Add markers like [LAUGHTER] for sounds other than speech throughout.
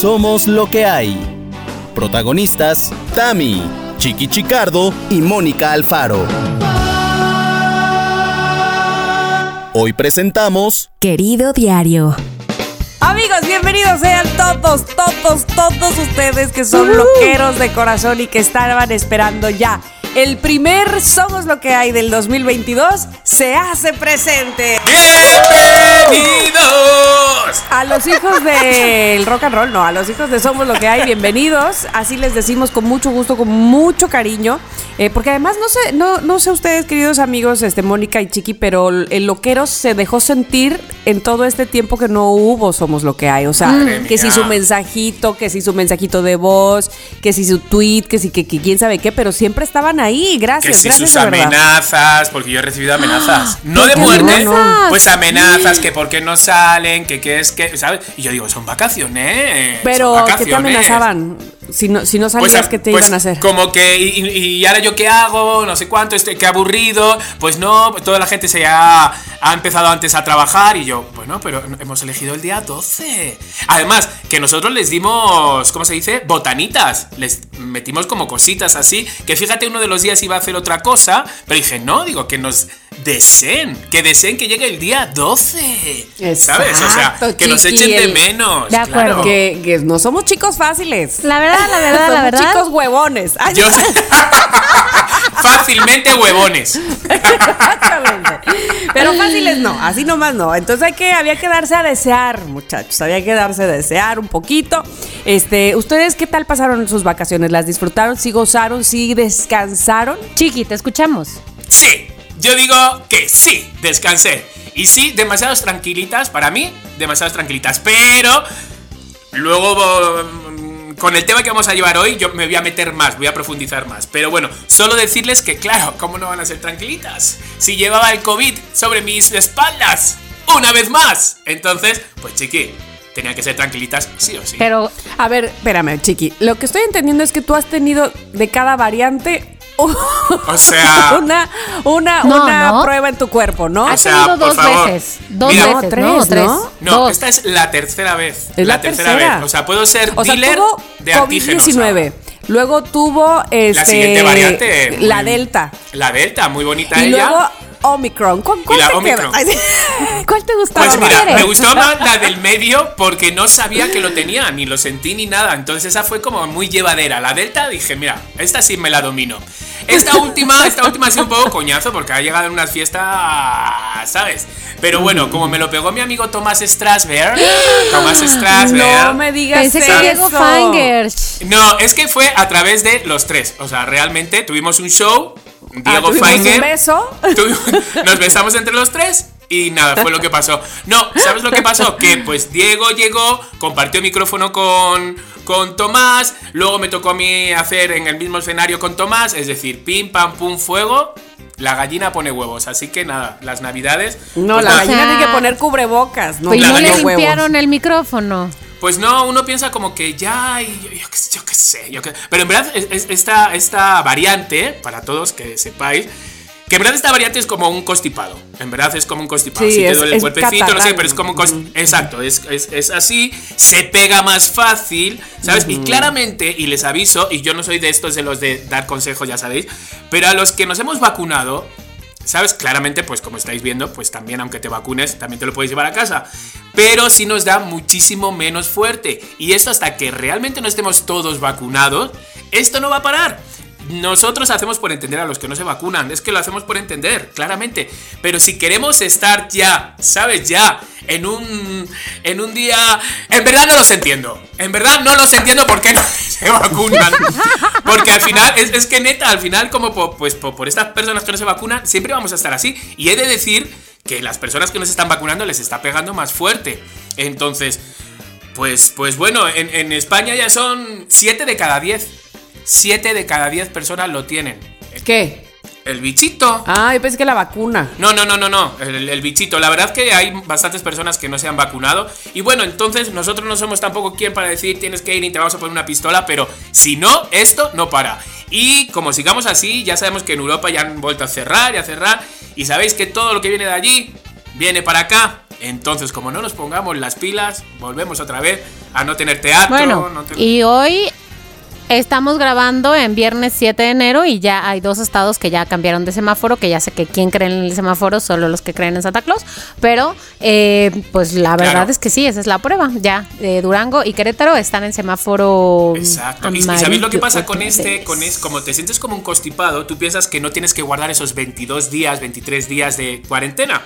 Somos lo que hay. Protagonistas, Tami, Chiqui Chicardo y Mónica Alfaro. Hoy presentamos Querido Diario. Amigos, bienvenidos sean todos, todos, todos ustedes que son loqueros de corazón y que estaban esperando ya. El primer Somos lo que hay del 2022 se hace presente. ¡Bienvenidos! A los hijos del rock and roll, no, a los hijos de Somos lo que hay, bienvenidos. Así les decimos con mucho gusto, con mucho cariño. Eh, porque además, no sé, no, no sé ustedes, queridos amigos, este, Mónica y Chiqui, pero el loquero se dejó sentir en todo este tiempo que no hubo Somos lo que hay. O sea, que si su mensajito, que si su mensajito de voz, que si su tweet, que si que, que quién sabe qué, pero siempre estaban ahí. Que Gracias, si gracias sus amenazas, porque yo he recibido [GASPS] amenazas. No ¿por de muerte, amenazas? pues amenazas, que por qué no salen, que qué es que, ¿sabes? Y yo digo, son vacaciones. Pero, son ¿qué te vacaciones. amenazaban? Si no, si no salías, Pues, ¿qué te pues, iban a hacer? Como que, y ahora yo qué hago, no sé cuánto, este, qué aburrido. Pues no, toda la gente se ha, ha empezado antes a trabajar y yo, bueno, pero hemos elegido el día 12. Además, que nosotros les dimos, ¿cómo se dice? Botanitas. Les metimos como cositas así. Que fíjate, uno de los días iba a hacer otra cosa, pero dije, no, digo, que nos deseen, que deseen que llegue el día 12. ¿Sabes? O sea, que nos chiqui, echen de menos. De acuerdo. claro. Que, que no somos chicos fáciles. La verdad, la verdad, la Somos verdad. chicos huevones. Ay, Yo [LAUGHS] fácilmente huevones. Exactamente. Pero fáciles no, así nomás no. Entonces hay que, había que darse a desear, muchachos. Había que darse a desear un poquito. Este, ¿ustedes qué tal pasaron sus vacaciones? ¿Las disfrutaron? ¿Sí gozaron? ¿Sí descansaron? Chiqui, te escuchamos. Sí, yo digo que sí, descansé. Y sí, demasiadas tranquilitas, para mí, demasiadas tranquilitas. Pero luego mm, con el tema que vamos a llevar hoy, yo me voy a meter más, voy a profundizar más. Pero bueno, solo decirles que claro, ¿cómo no van a ser tranquilitas? Si llevaba el COVID sobre mis espaldas, una vez más. Entonces, pues chiqui, tenía que ser tranquilitas sí o sí. Pero A ver, espérame, chiqui. Lo que estoy entendiendo es que tú has tenido de cada variante O sea, [LAUGHS] una, una, No, una ¿no? prueba en tu cuerpo, ¿no? O has sea, tenido dos favor. veces. Dos Mira, veces, tres, ¿no? Tres. no, dos. esta es la tercera vez. Es la tercera. vez. O sea, puedo ser O sea, dealer de antígenos. COVID-19. Luego tuvo este, siguiente variante, La muy- Delta. La Delta, muy bonita Y ella. luego Omicron. ¿Cuál, la te Omicron. [LAUGHS] gustaba? Pues me gustó más la del medio porque no sabía que lo tenía, ni lo sentí ni nada. Entonces esa fue como muy llevadera. La Delta dije, mira, esta sí me la domino. Esta última, esta última ha sido un poco coñazo porque ha llegado en unas fiestas, ¿sabes? Pero bueno, como me lo pegó mi amigo Tomás Strasberg, Tomás Strasberg. No me digas Pensé que eso. Diego Fangers. No, es que fue a través de los tres. O sea, realmente tuvimos un show. Ah, Diego tuvimos Feinger. un beso. [LAUGHS] Nos besamos entre los tres y nada, fue lo que pasó. No, ¿sabes lo que pasó? Que pues Diego llegó, compartió micrófono con, con Tomás, luego me tocó a mí hacer en el mismo escenario con Tomás, es decir, pim, pam, pum, fuego. La gallina pone huevos, así que nada, las navidades. No, pues la nada, gallina O sea, tiene que poner cubrebocas. No, Pues no le limpiaron el micrófono. Pues no, uno piensa como que ya, y yo, yo qué sé, yo qué sé, yo qué- Pero en verdad, es- es- esta, esta variante, para todos que sepáis, que en verdad esta variante es como un constipado. En verdad es como un constipado. Sí, si te es- duele el cuerpecito, no sé, pero es como un constipado. Exacto, es, es- es así, se pega más fácil, ¿sabes? Y claramente, y les aviso, y yo no soy de estos de los de dar consejos, ya sabéis, pero a los que nos hemos vacunado, ¿Sabes? Claramente, pues como estáis viendo, pues también aunque te vacunes, también te lo puedes llevar a casa. Pero sí nos da muchísimo menos fuerte. Y esto hasta que realmente no estemos todos vacunados, esto no va a parar. Nosotros hacemos por entender a los que no se vacunan, es que lo hacemos por entender, claramente. Pero si queremos estar ya, ¿sabes? Ya, en un, en un día... En verdad no los entiendo. En verdad no los entiendo por qué [LAUGHS] no se vacunan. Porque al final, es, que neta, al final como po- pues, po- por estas personas que no se vacunan, siempre vamos a estar así. Y he de decir que las personas que nos están vacunando les está pegando más fuerte. Entonces, pues, pues bueno, en, en España ya son 7 de cada 10. 7 de cada 10 personas lo tienen. ¿Qué? El bichito. Ah, yo pensé que la vacuna. No, no, no, no, no, el, el bichito. La verdad que hay bastantes personas que no se han vacunado. Y bueno, entonces nosotros no somos tampoco quien para decir tienes que ir y te vamos a poner una pistola, pero si no, esto no para. Y como sigamos así, ya sabemos que en Europa ya han vuelto a cerrar y a cerrar. Y sabéis que todo lo que viene de allí viene para acá. Entonces, como no nos pongamos las pilas, volvemos otra vez a no tener teatro. Bueno, no tener- y hoy estamos grabando en viernes 7 de enero y ya hay dos estados que ya cambiaron de semáforo, que ya sé que quién cree en el semáforo, solo los que creen en Santa Claus, pero eh, pues la verdad Claro. es que sí, esa es la prueba. Ya, eh, Durango y Querétaro están en semáforo Exacto. Y, ¿sabéis lo que pasa con este? Con es, como te sientes como un constipado, tú piensas que no tienes que guardar esos 22 días, 23 días de cuarentena.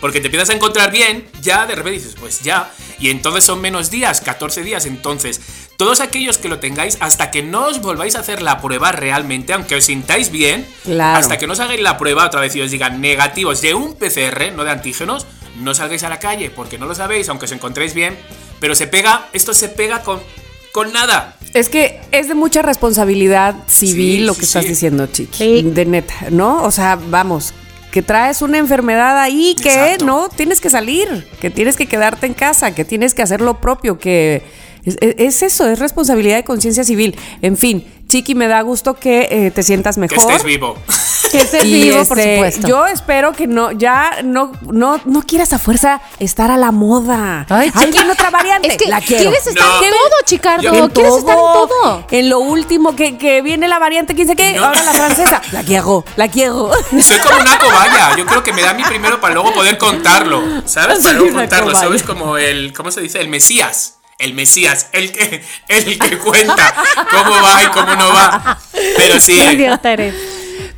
Porque te empiezas a encontrar bien, ya de repente dices, pues ya. Y entonces son menos días, 14 días. Entonces, todos aquellos que lo tengáis, hasta que no os volváis a hacer la prueba realmente, aunque os sintáis bien, Claro. hasta que no os hagáis la prueba otra vez y os digan negativos de un PCR, no de antígenos, no salgáis a la calle, porque no lo sabéis, aunque os encontréis bien. Pero se pega, esto se pega con, con nada. Es que es de mucha responsabilidad civil Sí, lo sí, que estás sí. diciendo, Chiqui. Sí. De neta, ¿no? O sea, vamos, que traes una enfermedad ahí que Exacto. no tienes que salir, que tienes que quedarte en casa, que tienes que hacer lo propio, que es, es- es eso, es responsabilidad de conciencia civil. En fin, Chiqui, me da gusto que eh, te sientas Que mejor. estés vivo. [LAUGHS] Que estés Y, vivo, por este, supuesto. Yo espero que no, ya no, no, no quieras a fuerza estar a la moda. Ay, Ay, Chiqui, otra variante. es que la quiero. quieres estar No. en todo, Chicardo. Yo- En quieres estar en todo. En lo último que, que viene la variante, quién sé qué, No. ahora la francesa. La quiero, la quiero. Soy como una cobaya. Yo creo que me da mí primero para luego poder contarlo. ¿Sabes? [LAUGHS] Para luego contarlo. cobaya. ¿Sabes? Como el. ¿Cómo se dice? El Mesías. El Mesías. El que, el que cuenta cómo va y cómo no va. Pero sí.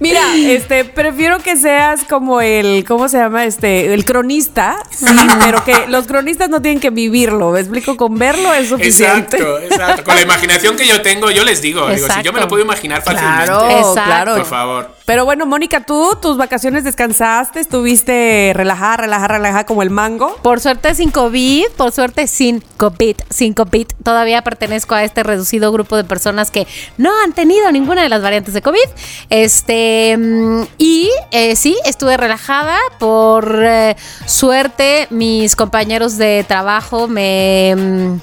Mira, [GASPS] este, prefiero que seas como el, ¿cómo se llama? Este, el cronista, sí, pero que los cronistas no tienen que vivirlo. Me explico, con verlo es suficiente. Exacto, exacto. Con la imaginación que yo tengo, yo les digo. Digo, si yo me lo puedo imaginar fácilmente. Claro, Exacto. claro. Por favor. Pero bueno, Mónica, tú, tus vacaciones descansaste, estuviste relajada, relajada, relajada como el mango. Por suerte sin COVID, por suerte sin COVID, sin COVID. Todavía pertenezco a este reducido grupo de personas que no han tenido ninguna de las variantes de COVID. Este, mm, y eh, sí, estuve relajada. Por eh, suerte, mis compañeros de trabajo me...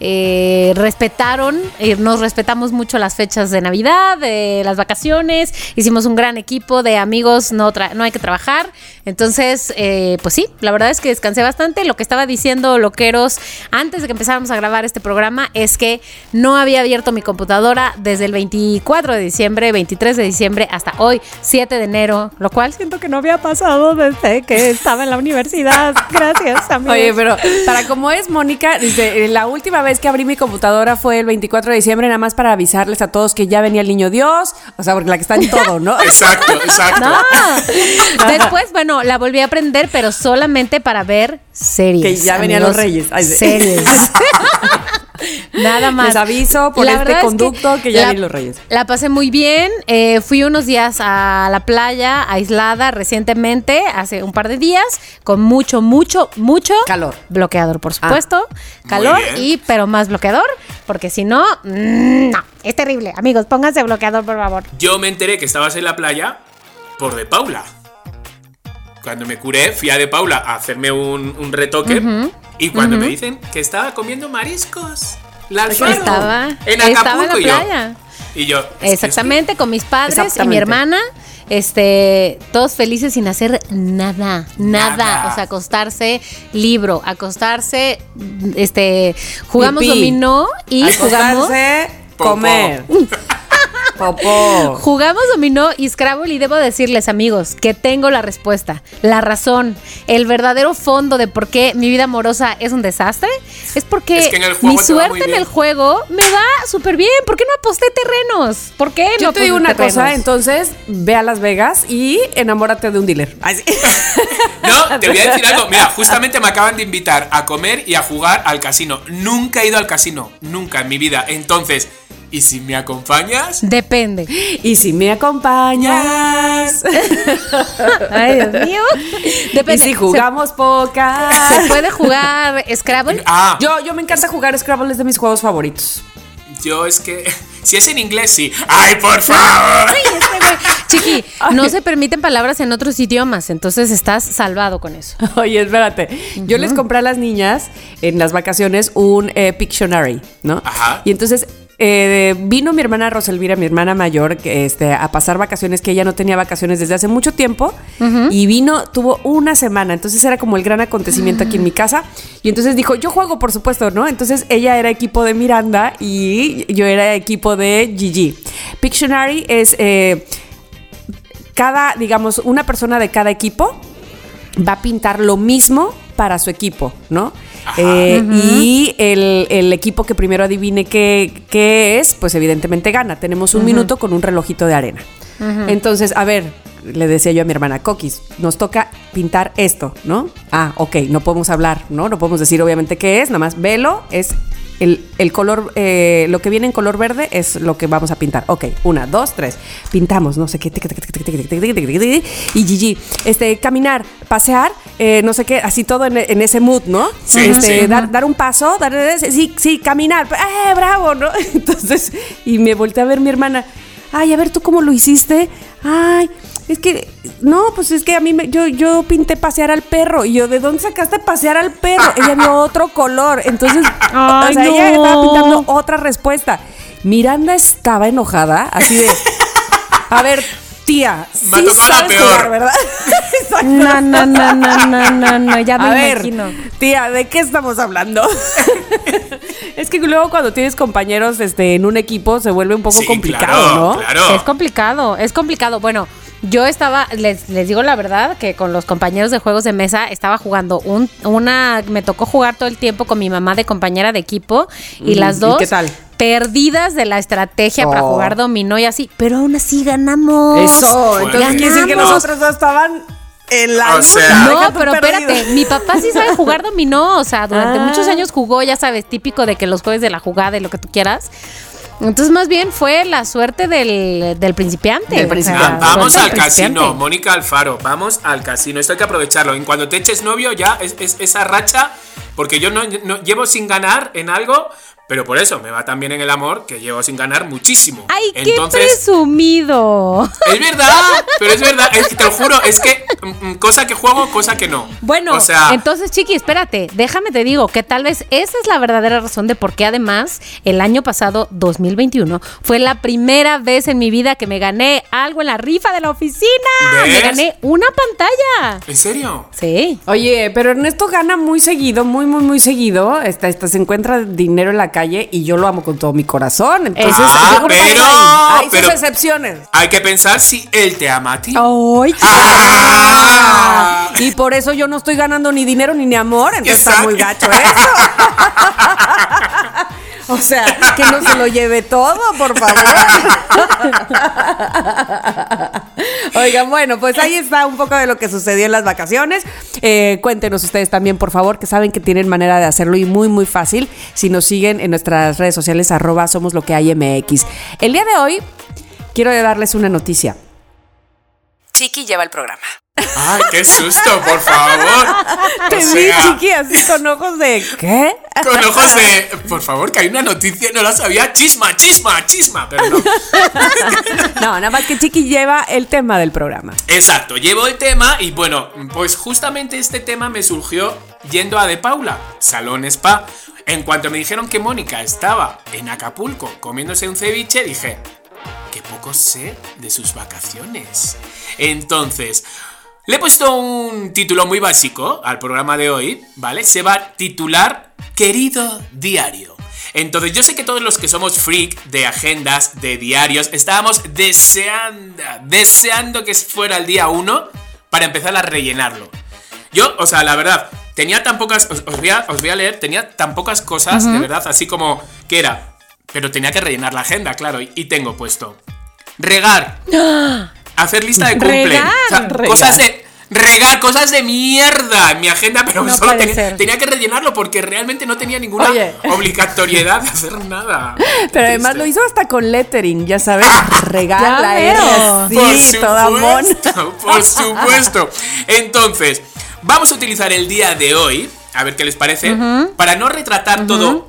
eh, respetaron, eh, nos respetamos mucho las fechas de Navidad, de las vacaciones, hicimos un gran equipo de amigos, no, no hay que trabajar. Entonces, eh, pues sí, la verdad es que descansé bastante. Lo que estaba diciendo Loqueros antes de que empezáramos a grabar este programa es que no había abierto mi computadora desde el 24 de diciembre, 23 de diciembre hasta hoy, 7 de enero, lo cual siento que no había pasado desde que estaba en la universidad. Gracias, amigos. Oye, pero para como es Mónica, dice, eh, la última vez que abrí mi computadora fue el 24 de diciembre, nada más para avisarles a todos que ya venía el niño Dios, o sea, porque la que está en [LAUGHS] todo, ¿no? Exacto, exacto. No. Después, bueno, la volví a aprender, pero solamente para ver series. Que ya venían los reyes. Ay. Series. [LAUGHS] [LAUGHS] Nada más. Les aviso por La este es conducto que ya la- vienen los reyes. La pasé muy bien. eh, fui unos días a la playa, aislada recientemente, hace un par de días, con mucho, mucho, mucho Calor. Bloqueador, por supuesto. Calor y, pero más bloqueador, porque si no, mm, no, es terrible. Amigos, pónganse bloqueador, por favor. Yo me enteré que estabas en la playa por De Paula. Cuando me curé, fui a De Paula a hacerme un, un retoque. y cuando me dicen que estaba comiendo mariscos. La Alfaro, Estaba, en estaba en Acapulco la y yo- playa. Y yo. Exactamente, con mis padres y mi hermana. Este, todos felices sin hacer nada, nada, Nada. o sea, acostarse, libro, acostarse, este, jugamos Pipí. dominó y jugamos, Acostarse, Popó. comer. Popó. jugamos dominó y Scrabble y debo decirles amigos que tengo la respuesta, la razón, el verdadero fondo de por qué mi vida amorosa es un desastre, es porque Es que en el juego mi suerte en el juego me va súper bien, ¿por qué no aposté terrenos? ¿Por qué no Yo te digo una cosa, entonces ve a Las Vegas y enamórate de un dealer. Ay, sí. [LAUGHS] No, te voy a decir algo. Mira, justamente me acaban de invitar a comer y a jugar al casino. Nunca he ido al casino, nunca en mi vida. Entonces, ¿y si me acompañas? Depende. Y si me acompañas. [LAUGHS] Ay, Dios mío. Depende. Y si jugamos poca. Se, se puede jugar Scrabble. Ah, Yo, yo me encanta jugar Scrabble, es de mis juegos favoritos. yo es que. [LAUGHS] Si es en inglés, sí. ¡Ay, por favor! Ay, este güey. Chiqui, no se permiten palabras en otros idiomas, entonces estás salvado con eso. [LAUGHS] Oye, espérate. Yo les compré a las niñas en las vacaciones un eh, Pictionary, ¿no? Ajá. Y entonces eh, vino mi hermana Roselvira, mi hermana mayor, que, este, a pasar vacaciones, que ella no tenía vacaciones desde hace mucho tiempo. Y vino, tuvo una semana. Entonces era como el gran acontecimiento aquí en mi casa. Y entonces dijo, yo juego, por supuesto, ¿no? Entonces ella era equipo de Miranda y yo era equipo de Gigi. Pictionary es eh, cada, digamos, una persona de cada equipo va a pintar lo mismo para su equipo, ¿no? Eh, Y el, el equipo que primero adivine qué, qué es, pues evidentemente gana. Tenemos un minuto con un relojito de arena. Entonces, a ver, le decía yo a mi hermana, Coquis, nos toca pintar esto, ¿no? Ah, ok, no podemos hablar, ¿no? No podemos decir obviamente qué es, nada más velo, es el, el color, eh, lo que viene en color verde es lo que vamos a pintar. Ok, una, dos, tres, pintamos, no sé qué, y Gigi, este, caminar, pasear, eh, no sé qué, así todo en, ese mood, ¿no? Sí, este, sí, dar, dar, un paso, dar, sí, sí, caminar, ¡eh, bravo, ¿no? [LAUGHS] Entonces, y me volteé a ver mi hermana ay, a ver, ¿tú cómo lo hiciste? Ay, es que, no, pues es que a mí, me, yo, yo pinté pasear al perro. Y yo, ¿de dónde sacaste pasear al perro? Ella vio [LAUGHS] otro color. Entonces, Ay, o sea, ella no. estaba pintando otra respuesta. Miranda estaba enojada, así de, a ver, tía, sí tocado la sabes peor. jugar, ¿verdad? [LAUGHS] No, no, no, no, no, no, no, ya me A ver, imagino. tía, ¿de qué estamos hablando? [LAUGHS] es que luego cuando tienes compañeros este, en un equipo se vuelve un poco Sí, complicado, claro, ¿no? Claro. Es complicado, es complicado. Bueno, yo estaba, les, les digo la verdad, que con los compañeros de juegos de mesa estaba jugando un, una, me tocó jugar todo el tiempo con mi mamá de compañera de equipo y Mm, las ¿y dos qué tal? perdidas de la estrategia para Oh. jugar dominó y así, pero aún así ganamos. Eso, entonces Ganamos. quiere decir que los otros dos estaban en la O sea- No, pero perdido. espérate, mi papá sí sabe jugar dominó, o sea, durante [LAUGHS] Ah. muchos años jugó, ya sabes, típico de que los jueves de la jugada y lo que tú quieras. Entonces, más bien fue la suerte del, del principiante. Del o sea, principiante. Ah, vamos al casino, Mónica Alfaro, vamos al casino. Esto hay que aprovecharlo. En cuando te eches novio, ya es, es- esa racha, porque yo no, no- llevo sin ganar en algo, pero por eso me va también en el amor, que llevo sin ganar muchísimo. ¡Ay, qué Entonces, presumido! es verdad, pero es verdad, es que te lo juro, es que mm, mm, cosa que juego, cosa que no. Bueno, o sea, entonces, Chiqui, espérate, déjame te digo que tal vez esa es la verdadera razón de por qué además el año pasado, 2021, fue la primera vez en mi vida que me gané algo en la rifa de la oficina. Me gané una pantalla. ¿en serio? Sí. Oye, pero Ernesto gana muy seguido, muy, muy, muy seguido. Este, este, se encuentra dinero en la calle y yo lo amo con todo mi corazón. Entonces, Ah, pero- hay, hay pero- sus excepciones. Hay que pensar si él te ama a ti. ¡Ay, Ah. Y por eso yo no estoy ganando ni dinero ni ni amor. Entonces está muy gacho eso. [LAUGHS] [LAUGHS] O sea, que no se lo lleve todo, por favor. [LAUGHS] Oigan, bueno, pues ahí está un poco de lo que sucedió en las vacaciones. Eh, cuéntenos ustedes también, por favor, que saben que tienen manera de hacerlo y muy, muy fácil si nos siguen en nuestras redes sociales, arroba somos lo que hay MX. El día de hoy quiero darles una noticia. Chiqui lleva el programa. Ay, qué susto, por favor. Te [LAUGHS] O vi, sea, Chiqui, así con ojos de ¿qué? Con ojos de, por favor, que hay una noticia, no la sabía. Chisma, chisma, chisma. Pero no. [LAUGHS] No, nada más que Chiqui lleva el tema del programa. Exacto, llevo el tema y bueno, pues justamente este tema me surgió yendo a De Paula, Salón Spa. En cuanto me dijeron que Mónica estaba en Acapulco comiéndose un ceviche, dije, que poco sé de sus vacaciones. Entonces, le he puesto un título muy básico al programa de hoy, ¿vale? Se va a titular Querido Diario. Entonces, yo sé que todos los que somos freak de agendas, de diarios, estábamos deseando, deseando que fuera el día 1 para empezar a rellenarlo. Yo, o sea, la verdad, tenía tan pocas. Os, os voy, a, os voy a leer, tenía tan pocas cosas, de verdad, así como que era. Pero tenía que rellenar la agenda, claro, y, y tengo puesto. Regar. [GASPS] Hacer lista de cumple. Regar. O sea, Regar. cosas de. Regar cosas de mierda en mi agenda, pero No solo tenía, que rellenarlo porque realmente no tenía ninguna Oye. obligatoriedad de hacer nada. Qué [LAUGHS] Pero además lo hizo hasta con lettering, ya sabes, [LAUGHS] regala Ya veo. toda mon. supuesto, por supuesto. Entonces, vamos a utilizar el día de hoy, a ver qué les parece, para no retratar todo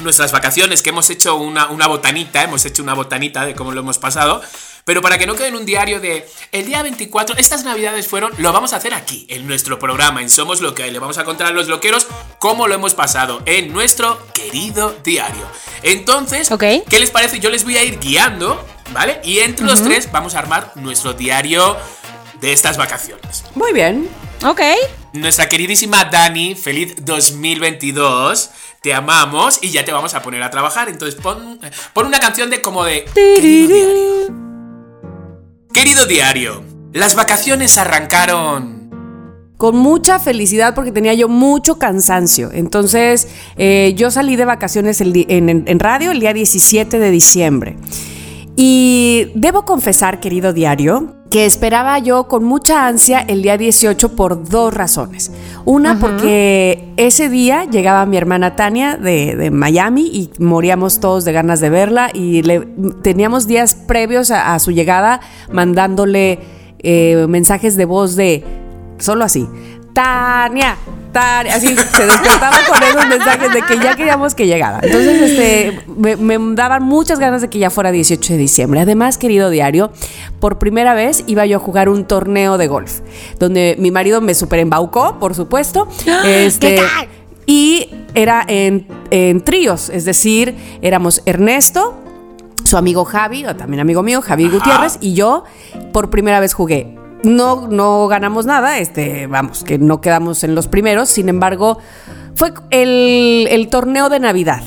nuestras vacaciones, que hemos hecho una, una botanita, hemos hecho una botanita de cómo lo hemos pasado, pero para que no quede en un diario de el día 24, estas navidades fueron, lo vamos a hacer aquí, en nuestro programa, en Somos Lo que hay. Le vamos a contar a los loqueros cómo lo hemos pasado en nuestro querido diario. Entonces. ¿qué les parece? Yo les voy a ir guiando, ¿vale? Y entre los tres vamos a armar nuestro diario de estas vacaciones. Muy bien. Ok. Nuestra queridísima Dani, feliz 2022. Te amamos y ya te vamos a poner a trabajar. Entonces pon, pon una canción de como de... Querido diario. Las vacaciones arrancaron... Con mucha felicidad porque tenía yo mucho cansancio. Entonces, eh, yo salí de vacaciones en- en radio el día 17 de diciembre. Y debo confesar, querido diario, que esperaba yo con mucha ansia el día 18 por dos razones. Una, porque ese día llegaba mi hermana Tania de, de Miami y moríamos todos de ganas de verla y le, teníamos días previos a, a su llegada mandándole eh, mensajes de voz de solo así. Tania, Tania, así se despertaba con esos mensajes de que ya queríamos que llegara. Entonces, este, me, me daban muchas ganas de que ya fuera 18 de diciembre. Además, querido diario, por primera vez iba yo a jugar un torneo de golf, donde mi marido me super embaucó, por supuesto. Este, ¡Qué ca- y era en, en tríos, es decir, éramos Ernesto, su amigo Javi, o también amigo mío, Javi. Gutiérrez, y yo por primera vez jugué. No, no ganamos nada, este, vamos, que no quedamos en los primeros, sin embargo, fue el, el torneo de Navidad.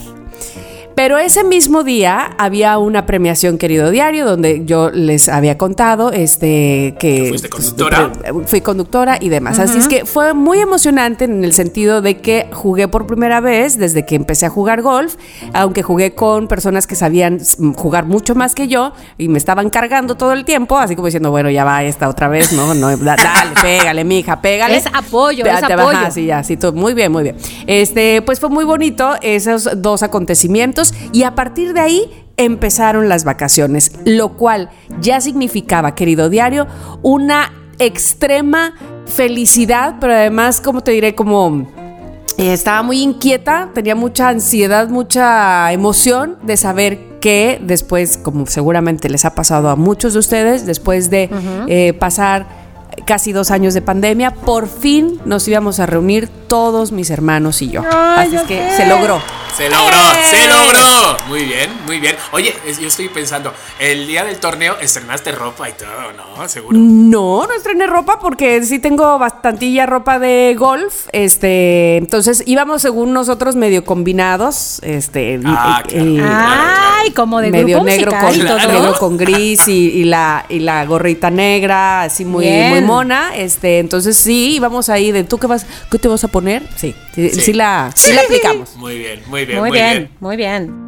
Pero ese mismo día había una premiación, querido diario, donde yo les había contado este, que ¿Fuiste conductora? fui conductora y demás. Así es que fue muy emocionante en el sentido de que jugué por primera vez desde que empecé a jugar golf, aunque jugué con personas que sabían jugar mucho más que yo y me estaban cargando todo el tiempo, así como diciendo, bueno, ya va esta otra vez, no, no, da- dale, pégale, mija, pégale. Es apoyo, Te- es te- apoyo. ajá, sí, ya, sí, todo, muy bien, muy bien. Este, pues fue muy bonito esos dos acontecimientos y a partir de ahí empezaron las vacaciones, lo cual ya significaba, querido diario, una extrema felicidad, pero además, como te diré, como eh, estaba muy inquieta, tenía mucha ansiedad, mucha emoción de saber que después, como seguramente les ha pasado a muchos de ustedes, después de eh, pasar casi dos años de pandemia, por fin nos íbamos a reunir todos mis hermanos y yo. Ay, Así es que sé. se logró. Se logró, ¡Eh! se logró. Muy bien, muy bien. Oye, es- yo estoy pensando, el día del torneo estrenaste ropa y todo, ¿no? Seguro. No, no estrené ropa porque sí tengo bastantilla ropa de golf. Este, entonces íbamos según nosotros medio combinados. Este, Ah, el- claro. Ay, como de medio grupo negro musical con, negro con gris y, y la, y la gorrita negra, así muy, Bien. muy mona. Este, entonces sí, íbamos ahí de tú qué vas, qué te vas a poner. Sí, sí, Sí. sí la, sí la aplicamos. Muy bien, muy bien, Muy muy, bien, bien. muy bien.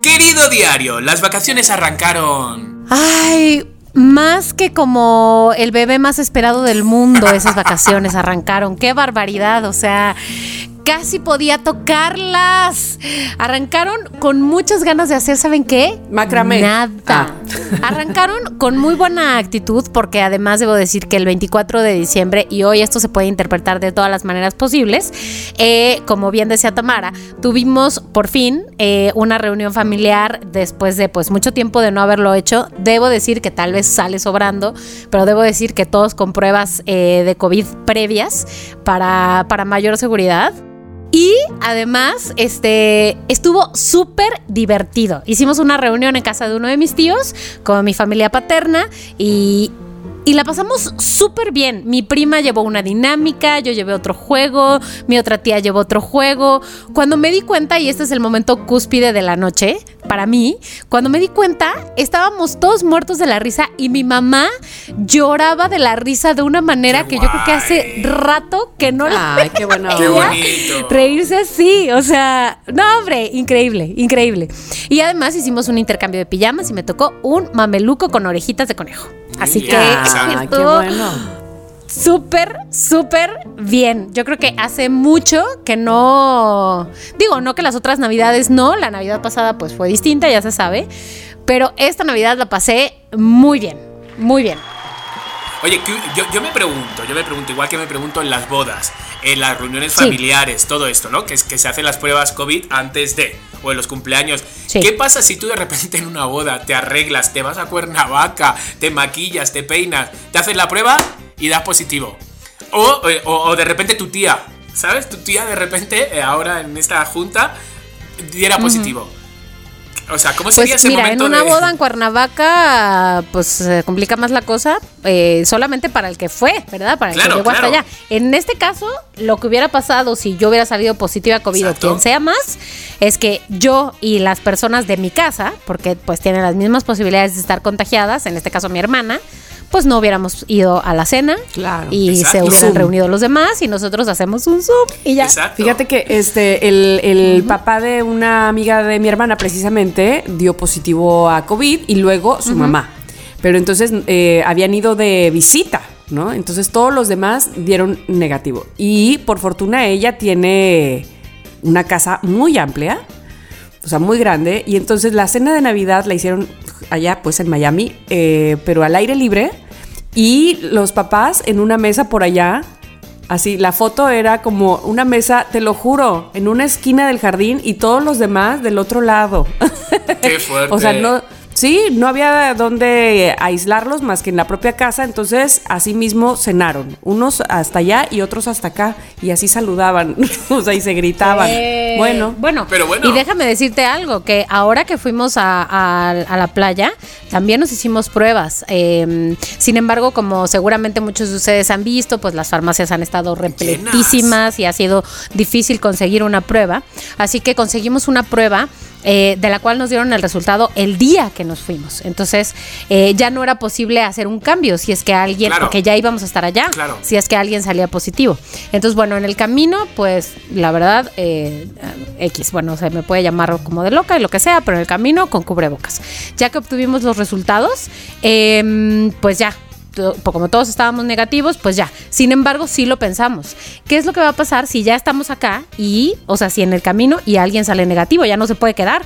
Querido diario, las vacaciones arrancaron. Ay, más que como el bebé más esperado del mundo, esas vacaciones arrancaron. Qué barbaridad, o sea, casi podía tocarlas. Arrancaron con muchas ganas de hacer, ¿saben qué? Macramé. Nada. Ah. [LAUGHS] Arrancaron con muy buena actitud porque además debo decir que el 24 de diciembre, y hoy esto se puede interpretar de todas las maneras posibles, eh, como bien decía Tamara, tuvimos por fin eh, una reunión familiar después de pues mucho tiempo de no haberlo hecho. Debo decir que tal vez sale sobrando, pero debo decir que todos con pruebas eh, de COVID previas para, para mayor seguridad. Y además, este, estuvo súper divertido. Hicimos una reunión en casa de uno de mis tíos con mi familia paterna y, y la pasamos súper bien. Mi prima llevó una dinámica, yo llevé otro juego, mi otra tía llevó otro juego. Cuando me di cuenta, y este es el momento cúspide de la noche, para mí, cuando me di cuenta, estábamos todos muertos de la risa y mi mamá lloraba de la risa de una manera Qué que yo creo que hace rato que no la Ay, qué bueno. [LAUGHS] Qué ella bonito. Reírse así, o sea, no, hombre, increíble, increíble. Y además hicimos un intercambio de pijamas y me tocó un mameluco con orejitas de conejo. Así que Ah, qué bueno. Súper, súper bien. Yo creo que hace mucho que no. Digo, no que las otras navidades no. La Navidad pasada, pues fue distinta, ya se sabe. Pero esta Navidad la pasé muy bien. Muy bien. Oye, yo, yo me pregunto, yo me pregunto, igual que me pregunto en las bodas, en las reuniones Sí. familiares, todo esto, ¿no? Que es que se hacen las pruebas COVID antes de, o en los cumpleaños. Sí. ¿Qué pasa si tú de repente en una boda te arreglas, te vas a Cuernavaca, te maquillas, te peinas, te haces la prueba y das positivo? O, eh, o- o de repente tu tía, ¿sabes? Tu tía de repente, eh, ahora en esta junta, diera positivo. O sea, ¿cómo sería Pues ese mira, en una de- boda [LAUGHS] en Cuernavaca, pues se complica más la cosa, eh, solamente para el que fue, ¿verdad? Para el Claro, que llegó hasta allá. En este caso, lo que hubiera pasado si yo hubiera salido positiva a COVID Exacto. o quien sea más, es que yo y las personas de mi casa, porque pues tienen las mismas posibilidades de estar contagiadas, en este caso mi hermana, pues no hubiéramos ido a la cena Claro. y se hubieran Zoom. reunido los demás y nosotros hacemos un Zoom y ya. Exacto. Fíjate que este el, el papá de una amiga de mi hermana precisamente dio positivo a COVID y luego su mamá. Pero entonces eh, habían ido de visita, ¿no? Entonces todos los demás dieron negativo. Y por fortuna ella tiene una casa muy amplia, o sea, muy grande. Y entonces la cena de Navidad la hicieron allá, pues en Miami, eh, pero al aire libre. Y los papás en una mesa por allá. Así, la foto era como una mesa, te lo juro, en una esquina del jardín y todos los demás del otro lado. Qué fuerte. [LAUGHS] o sea, no, sí, no había dónde aislarlos más que en la propia casa, entonces así mismo cenaron, unos hasta allá y otros hasta acá, y así saludaban, [LAUGHS] o sea, y se gritaban. Eh, bueno, bueno, Pero bueno. Y déjame decirte algo, que ahora que fuimos a, a- a la playa, también nos hicimos pruebas. Eh, sin embargo, como seguramente muchos de ustedes han visto, pues las farmacias han estado repletísimas y ha sido difícil conseguir una prueba. Así que conseguimos una prueba. Eh, de la cual nos dieron el resultado el día que nos fuimos. Entonces, eh, ya no era posible hacer un cambio si es que alguien, Claro. porque ya íbamos a estar allá, Claro. si es que alguien salía positivo. Entonces, bueno, en el camino, pues la verdad, eh, X, bueno, se me puede llamar como de loca y lo que sea, pero en el camino con cubrebocas. Ya que obtuvimos los resultados, em, pues ya. Como todos estábamos negativos, pues ya. Sin embargo, sí lo pensamos. ¿Qué es lo que va a pasar si ya estamos acá y, o sea, si en el camino y alguien sale negativo, ya no se puede quedar?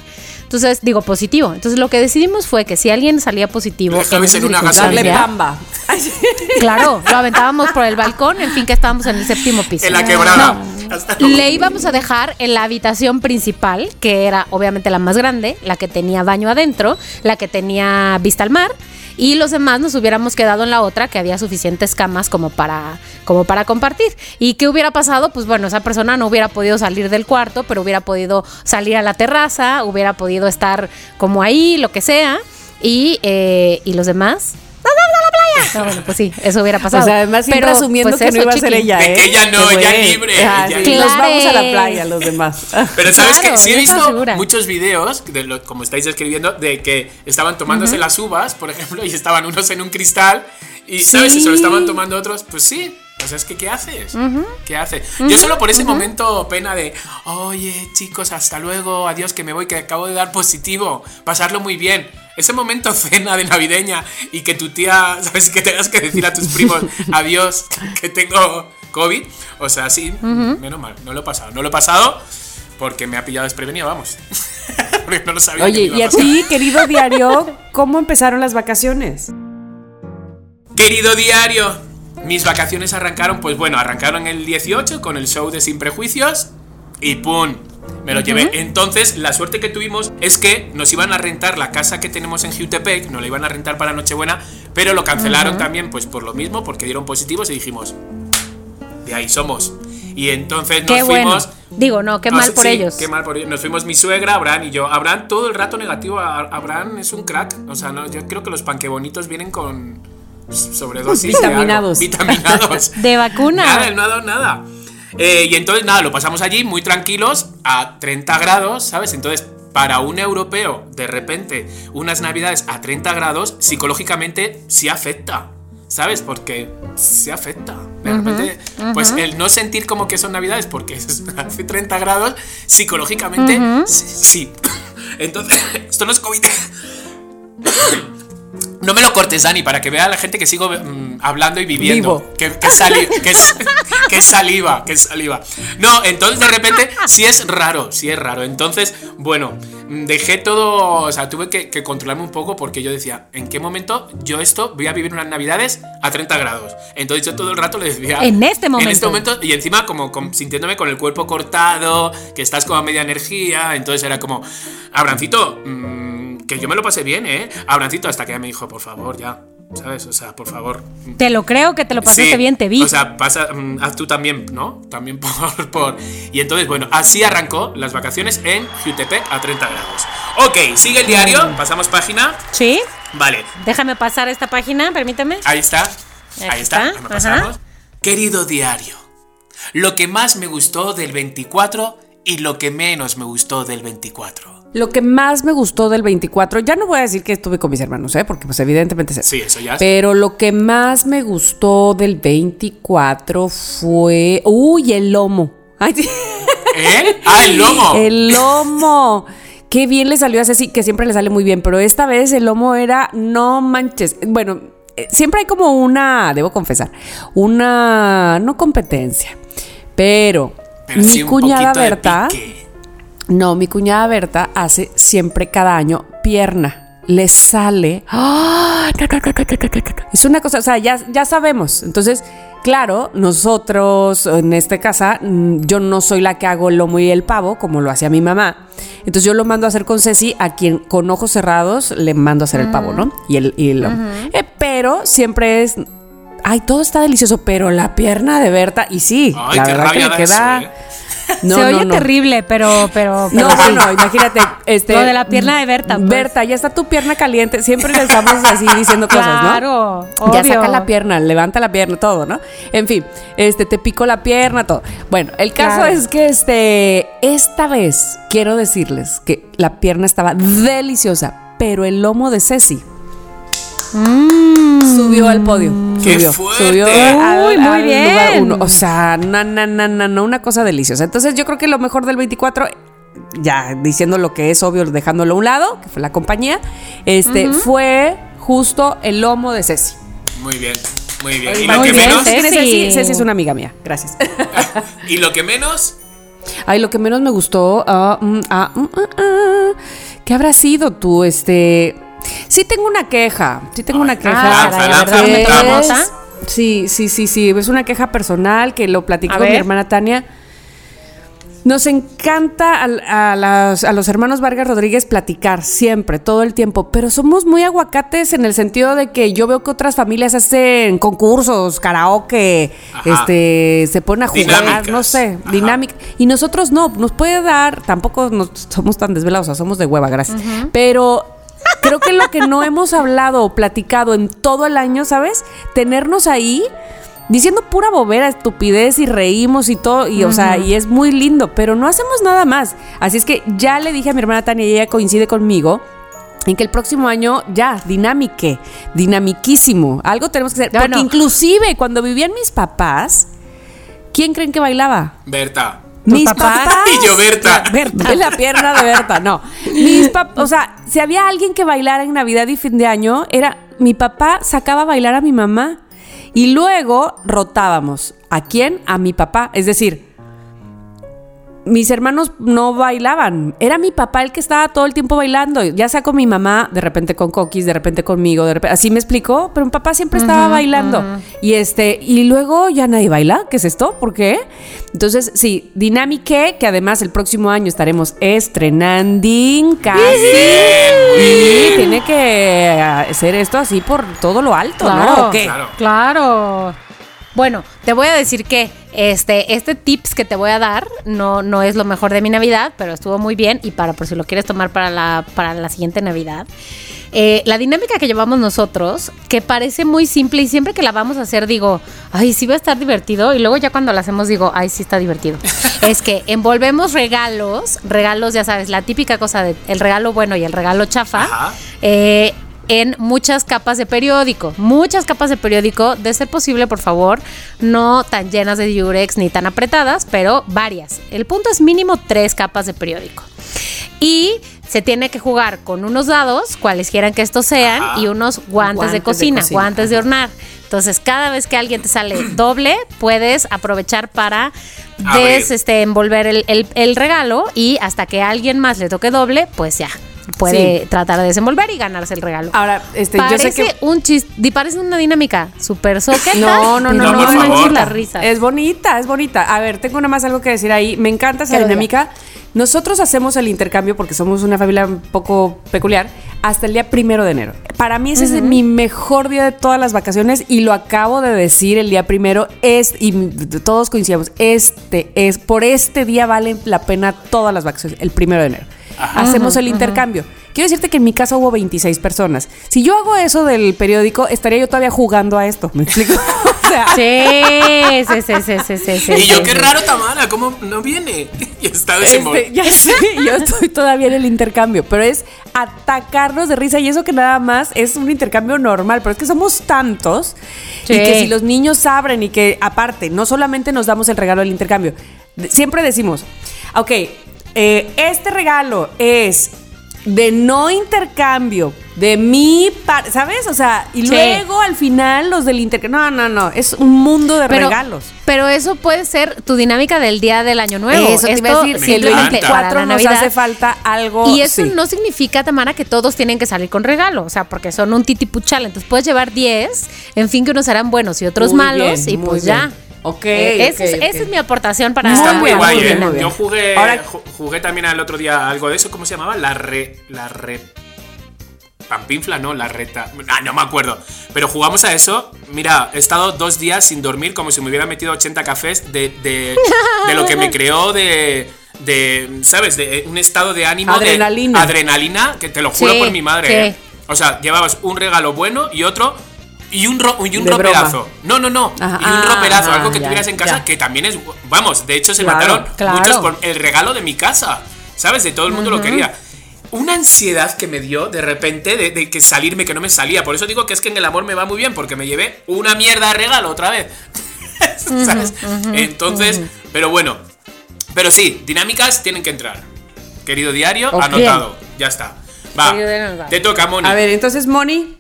Entonces, digo positivo. Entonces, lo que decidimos fue que si alguien salía positivo, esas en una pamba. [LAUGHS] Claro, lo aventábamos por el balcón, en fin, que estábamos en el séptimo piso. En la quebrada. [LAUGHS] Luego. Le íbamos a dejar en la habitación principal, que era obviamente la más grande, la que tenía baño adentro, la que tenía vista al mar, y los demás nos hubiéramos quedado en la otra, que había suficientes camas como para, como para compartir. ¿Y qué hubiera pasado? Pues bueno, esa persona no hubiera podido salir del cuarto, pero hubiera podido salir a la terraza, hubiera podido estar como ahí, lo que sea, y, eh, y los demás... No, bueno, pues sí, eso hubiera pasado. O sea, además siempre Pero, asumiendo pues que no eso, iba a ser ella, De [LAUGHS] ¿eh? que ella no, güey. libre, Ah, ella sí, libre. Nos vamos a la playa los demás. [LAUGHS] Pero sabes Claro, que sí he visto segura. muchos videos, de lo- como estáis describiendo, de que estaban tomándose las uvas, por ejemplo, y estaban unos en un cristal, y ¿sabes? Y se lo estaban tomando otros, pues sí. O sea, es que ¿qué haces? ¿Qué haces? Yo solo por ese momento pena de, oye chicos, hasta luego, adiós, que me voy, que acabo de dar positivo, pasarlo muy bien. Ese momento [LAUGHS] cena de navideña y que tu tía, [LAUGHS] ¿sabes? Que tengas que decir a tus primos, [LAUGHS] adiós, que tengo COVID. O sea, sí, menos mal, no lo he pasado. No lo he pasado porque me ha pillado desprevenido, vamos. porque no lo sabía. Oye, iba a y a ti, querido diario, ¿cómo empezaron las vacaciones? Querido diario, mis vacaciones arrancaron, pues bueno, arrancaron el 18 con el show de Sin Prejuicios y ¡pum! Me lo llevé. Entonces, la suerte que tuvimos es que nos iban a rentar la casa que tenemos en Jutepec, nos la iban a rentar para Nochebuena, pero lo cancelaron también, pues por lo mismo, porque dieron positivos y dijimos, de ahí somos. Y entonces nos Qué bueno. fuimos. Digo, no, qué mal por sí, ellos. Qué mal por ellos. Nos fuimos mi suegra, Abraham y yo. Abraham todo el rato negativo. Abraham es un crack. O sea, no, yo creo que los panquebonitos vienen con sobredosis. de algo. Vitaminados. Vitaminados. [LAUGHS] De vacuna. Nada, él no ha dado nada. Eh, y entonces, nada, lo pasamos allí muy tranquilos, a 30 grados, ¿sabes? Entonces, para un europeo, de repente, unas navidades a 30 grados, psicológicamente sí afecta. ¿Sabes? Porque se afecta. De repente, pues el no sentir como que son navidades porque [LAUGHS] hace 30 grados, psicológicamente sí. [LAUGHS] Entonces, esto no es COVID. No me lo cortes, Dani, para que vea la gente que sigo mm, hablando y viviendo. Vivo. Que, que, sali- que es, [LAUGHS] que es saliva, que es saliva. No, entonces de repente sí es raro, sí es raro. Entonces, bueno, mm, dejé todo, o sea, tuve que, que controlarme un poco porque yo decía, ¿en qué momento yo esto voy a vivir unas navidades a 30 grados? Entonces yo todo el rato le decía... En este momento. En este momento, y encima como, como sintiéndome con el cuerpo cortado, que estás como a media energía, entonces era como, Abrancito, mm, que yo me lo pasé bien, ¿eh? Abrancito, hasta que ella me dijo, por favor, ya, ¿sabes? O sea, por favor. Te lo creo que te lo pasaste Sí, bien, te vi. O sea, pasa, mm, haz tú también, ¿no? También [LAUGHS] por, por... Y entonces, bueno, así arrancó las vacaciones en Jutepec a 30 grados. Ok, sigue el diario, pasamos página. ¿Sí? Vale, Déjame pasar esta página, permíteme. ahí está. Ahí Ahí está, está, pasamos. Querido diario, lo que más me gustó del 24 y lo que menos me gustó del 24. Lo que más me gustó del 24, ya no voy a decir que estuve con mis hermanos, ¿eh? porque pues evidentemente es eso. Sí, eso ya es. Pero lo que más me gustó del 24 fue... Uy, el lomo. Ay. ¿Eh? ¡Ah, el lomo! [LAUGHS] El lomo. Qué bien le salió a Ceci, que siempre le sale muy bien, pero esta vez el lomo era, no manches. Bueno, eh, siempre hay como una, debo confesar, una, no competencia, pero, Pero mi sí un cuñada Berta, no, mi cuñada Berta hace siempre cada año pierna. Le sale. ¡Ah! Es una cosa, o sea, ya, ya sabemos. Entonces, claro, nosotros en esta casa, mm, yo no soy la que hago el lomo y el pavo, como lo hacía mi mamá. Entonces yo lo mando a hacer con Ceci, a quien con ojos cerrados le mando a hacer el pavo, ¿no? Y el, y el lomo. Eh, pero siempre es. Ay, todo está delicioso, pero la pierna de Berta, y sí, Ay, la verdad que le da queda. eso, ¿eh? No, Se no, oye no. terrible, pero, pero, pero No, sí. imagínate, este. Lo de la pierna de Berta, pues. Berta, ya está tu pierna caliente. Siempre le estamos así diciendo cosas, ¿no? Claro, Ya saca la pierna, levanta la pierna, todo, ¿no? En fin, este, te pico la pierna, todo. Bueno, el caso Claro. es que este, esta vez quiero decirles que la pierna estaba deliciosa, pero el lomo de Ceci subió al podio. ¡Qué subió, fuerte! subió al, Uy, muy al bien. lugar uno. O sea, na, na, na, na, na, una cosa deliciosa. Entonces yo creo que lo mejor del 24 ya diciendo lo que es obvio, dejándolo a un lado, que fue la compañía, este, fue justo el lomo de Ceci. Muy bien, muy bien. ¿Y Muy lo que bien, menos? Ceci. Ceci, Ceci es una amiga mía, gracias. [LAUGHS] ¿Y lo que menos? Ay, lo que menos me gustó, mm, mm, ah, ¿qué habrá sido tú? Este, sí tengo una queja, sí tengo una queja. lanza, caray, a lanza, ver, Que dame entramos. nota. es- Sí, sí, sí, sí. Es una queja personal que lo platiqué A con mi hermana Tania. Nos encanta a, las- a los hermanos Vargas Rodríguez platicar siempre, todo el tiempo, pero somos muy aguacates en el sentido de que yo veo que otras familias hacen concursos, karaoke, Ajá. este, se ponen a jugar, Dinámicas. no sé, dinámica. Y nosotros no, nos puede dar, tampoco nos, somos tan desvelados, o sea, somos de hueva, gracias. Pero creo que lo que no hemos hablado o platicado en todo el año, ¿sabes? Tenernos ahí diciendo pura bobera, estupidez y reímos y todo, y o sea, y es muy lindo, pero no hacemos nada más. Así es que ya le dije a mi hermana Tania y ella coincide conmigo. En que el próximo año ya, dinámique, dinamiquísimo. Algo tenemos que hacer. Porque inclusive cuando vivían mis papás, ¿quién creen que bailaba? Berta. Mis papás? papás. Y yo, Berta. Berta. La pierna de Berta, no. Mis pap- o sea, si había alguien que bailara en Navidad y fin de año, era mi papá sacaba a bailar a mi mamá. Y luego rotábamos. ¿A quién? A mi papá. Es decir, mis hermanos no bailaban. Era mi papá el que estaba todo el tiempo bailando. Ya sea con mi mamá, de repente con Coquis, de repente conmigo, de repente. Así me explicó, pero mi papá siempre estaba bailando. Y este, y luego ya nadie baila. ¿Qué es esto? ¿Por qué? Entonces, sí, Dinámique, que además el próximo año estaremos estrenando casi. Y tiene que hacer esto así por todo lo alto, Claro, ¿no? Claro. Bueno, te voy a decir que este, este tips que te voy a dar no, no es lo mejor de mi Navidad, pero estuvo muy bien y para por si lo quieres tomar para la, para la siguiente Navidad. Eh, la dinámica que llevamos nosotros, que parece muy simple y siempre que la vamos a hacer digo, ay, sí va a estar divertido y luego ya cuando la hacemos digo, ay, sí está divertido. [LAUGHS] es que envolvemos regalos, regalos, ya sabes, la típica cosa de el regalo bueno y el regalo chafa. Ajá. Eh, en muchas capas de periódico, muchas capas de periódico, de ser posible, por favor, no tan llenas de diurex ni tan apretadas, pero varias. El punto es mínimo tres capas de periódico. Y se tiene que jugar con unos dados, cuales quieran que estos sean, y unos guantes, Guantes de, de cocina, guantes de hornar. Entonces, cada vez que alguien te sale [CLEARS THROAT] doble, puedes aprovechar para des, este, envolver el, el- el regalo y hasta que a alguien más le toque doble, pues ya puede Sí. tratar de desenvolver y ganarse el regalo. Ahora, este, parece yo sé que un chiste, parece una dinámica súper soqueta. No, no, no, no, manches favor. la risa. Es bonita, es bonita. A ver, tengo nada más algo que decir ahí. Me encanta esa dinámica. Nosotros hacemos el intercambio porque somos una familia un poco peculiar hasta el día primero de enero. Para mí ese es mi mejor día de todas las vacaciones y lo acabo de decir el día primero. Es, y todos coincidimos, este es, por este día valen la pena todas las vacaciones, el primero de enero. Hacemos el intercambio. Quiero decirte que en mi casa hubo 26 personas. Si yo hago eso del periódico, estaría yo todavía jugando a esto. ¿Me explico? [LAUGHS] o sea, Sí, sí, sí, sí, sí, sí, sí, Y yo, qué raro Tamara, ¿cómo no viene? [LAUGHS] Y está Este, desenvolviendo. ya sé, [LAUGHS] yo estoy todavía en el intercambio, pero es atacarnos de risa y eso que nada más es un intercambio normal, pero es que somos tantos y que si los niños abren y que aparte, no solamente nos damos el regalo del intercambio, de- siempre decimos, ok, eh, este regalo es de no intercambio, de mi parte, ¿sabes? O sea, y Sí. luego al final los del intercambio, no, no, no, es un mundo de Pero, regalos. pero eso puede ser tu dinámica del día del año nuevo. Eso te iba a Esto decir, si el simplemente encanta. para 24 la nos hace falta algo. Y eso sí. no significa, Tamara, que todos tienen que salir con regalo. O sea, porque son un titipuchal. Entonces puedes llevar 10. En fin, que unos serán buenos y otros Muy malos. bien, y pues bien. ya. Ok, Eh, esa, ok, es, ok. esa es mi aportación para Está Muy guay, muy ¿eh? bien, muy bien. Yo jugué, Ahora- jugué también el otro día algo de eso. ¿Cómo se llamaba? La re. La re. Pampinfla, no, la reta. Ah, no me acuerdo. Pero jugamos a eso. Mira, he estado dos días sin dormir como si me hubiera metido 80 cafés de, de, de lo que me creó de. de ¿Sabes? De un estado de ánimo. de Adrenalina. adrenalina, que te lo juro Sí, por mi madre. sí. ¿eh? O sea, llevabas un regalo bueno y otro. Y un, ro- y un De broma. roperazo. No, no, no. Ajá. Y un roperazo, Ah, algo que ya, tuvieras en casa ya. que también es. Vamos, de hecho se Claro, mataron claro. muchos por el regalo de mi casa. ¿Sabes? De todo el mundo lo quería. Una ansiedad que me dio de repente de, de que salirme, que no me salía. Por eso digo que es que en el amor me va muy bien, porque me llevé una mierda de regalo otra vez. [LAUGHS] ¿Sabes? Entonces, pero bueno. Pero sí, dinámicas tienen que entrar. Querido diario, anotado. Ya está. Va. Te toca, Moni. A ver, entonces, Moni.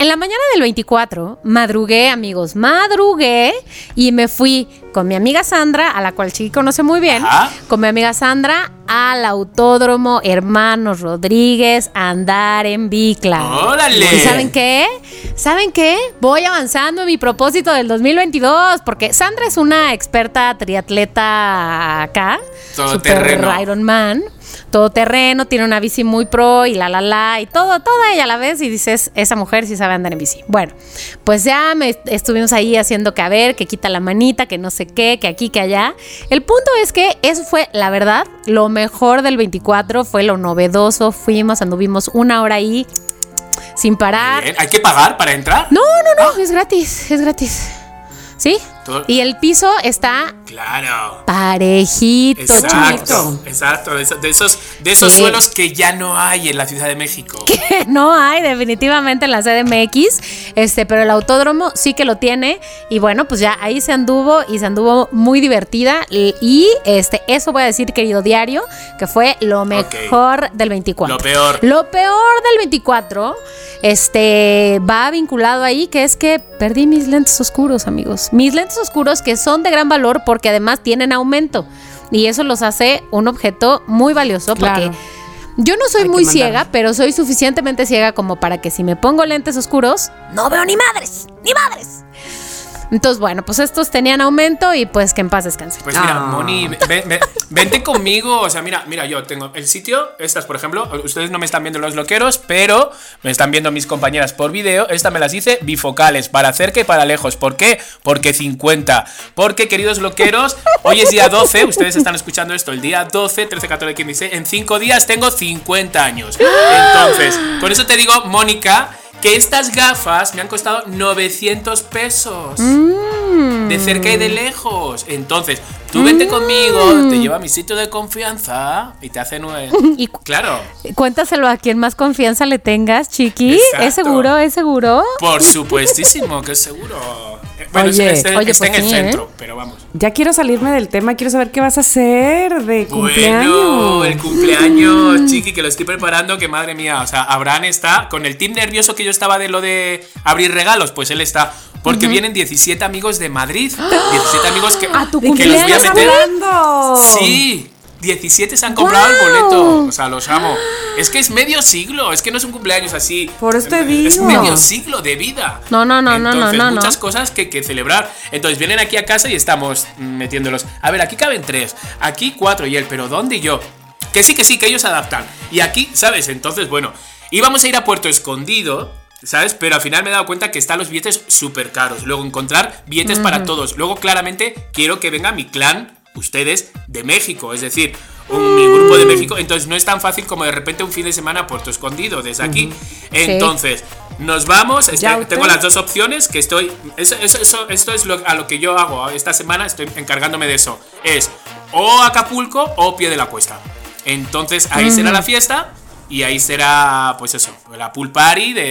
En la mañana del 24, madrugué, amigos, madrugué y me fui con mi amiga Sandra, a la cual Chiqui conoce muy bien, Ajá. con mi amiga Sandra al Autódromo Hermanos Rodríguez a andar en bicla. ¡Órale! ¿Y saben qué? ¿Saben qué? Voy avanzando en mi propósito del 2022 porque Sandra es una experta triatleta acá, super Iron Man, todoterreno, tiene una bici muy pro y la la la y todo, toda ella a la vez y dices, esa mujer sí sabe andar en bici. Bueno, pues ya me estuvimos ahí haciendo que a ver, que quita la manita, que no sé qué, que aquí, que allá. El punto es que eso fue, la verdad, lo mejor del 24, fue lo novedoso, fuimos, anduvimos una hora ahí sin parar. Bien. ¿Hay que pagar para entrar? No, no, no, es gratis, es gratis. ¿Sí? Todo- Y el piso está Claro. parejito, Exacto, chicos. exacto. De esos, de esos, de esos Sí. suelos que ya no hay en la Ciudad de México. [LAUGHS] que no hay definitivamente en la CDMX, este, pero el autódromo sí que lo tiene y bueno, pues ya ahí se anduvo y se anduvo muy divertida y, y, este, eso voy a decir querido diario, que fue lo mejor del 24. Lo peor. Lo peor del 24, este, va vinculado ahí que es que perdí mis lentes oscuros, amigos. Mis lentes oscuros que son de gran valor porque además tienen aumento y eso los hace un objeto muy valioso Claro. porque yo no soy Hay muy ciega, pero soy suficientemente ciega como para que si me pongo lentes oscuros, no veo ni madres, ni madres. Entonces, bueno, pues estos tenían aumento y pues que en paz descansen. Pues mira, Ah. Moni, ven- ven- vente conmigo. O sea, mira, mira, yo tengo el sitio. Estas, por ejemplo, ustedes no me están viendo los loqueros, pero me están viendo mis compañeras por video. Esta me las hice bifocales, para cerca y para lejos. ¿Por qué? Porque 50. Porque, queridos loqueros, hoy es día 12. Ustedes están escuchando esto el día 12, 13, 14, 15, 16. En 5 días tengo 50 años. Entonces, con eso te digo, Mónica. Que estas gafas me han costado 900 pesos. De cerca y de lejos. Entonces, tú vente conmigo, te lleva a mi sitio de confianza y te hace nueve. [LAUGHS] Y cu- Claro, cuéntaselo a quien más confianza le tengas, chiqui. Exacto. ¿Es seguro? ¿Es seguro? por supuestísimo que es seguro. Eh, Bueno, Oye, este- oye, está pues en el sí, ¿eh? centro, pero vamos. Ya quiero salirme del tema, quiero saber qué vas a hacer de Bueno, cumpleaños. el cumpleaños, chiqui, que lo estoy preparando, que madre mía, o sea, Abraham está con el team nervioso que yo estaba de lo de abrir regalos, pues él está, porque vienen 17 amigos de Madrid, [GASPS] 17 amigos que, ¿A tu ¿De que qué los voy a meter. hablando? Sí, 17 se han comprado el boleto, o sea, los amo. Es que es medio siglo, es que no es un cumpleaños así. Por eso te Es medio siglo de vida. No, no, no, no, no, Entonces, no, no. muchas cosas que, que celebrar. Entonces vienen aquí a casa y estamos metiéndolos. A ver, aquí caben tres, aquí cuatro y él, pero ¿dónde y yo? Que sí, que sí, que ellos adaptan. Y aquí, ¿sabes? Entonces, bueno, íbamos a ir a Puerto Escondido. ¿Sabes? Pero al final me he dado cuenta que están los billetes súper caros. Luego encontrar billetes para todos. Luego claramente quiero que venga mi clan, ustedes, de México. Es decir, un, mi grupo de México. Entonces no es tan fácil como de repente un fin de semana a Puerto Escondido desde aquí. Entonces, nos vamos. este, tengo las dos opciones que estoy. Eso, eso, eso- esto es lo, a lo que yo hago esta semana. Estoy encargándome de eso. Es o Acapulco o Pie de la Cuesta. Entonces ahí será la fiesta y ahí será, pues eso, la pool party de,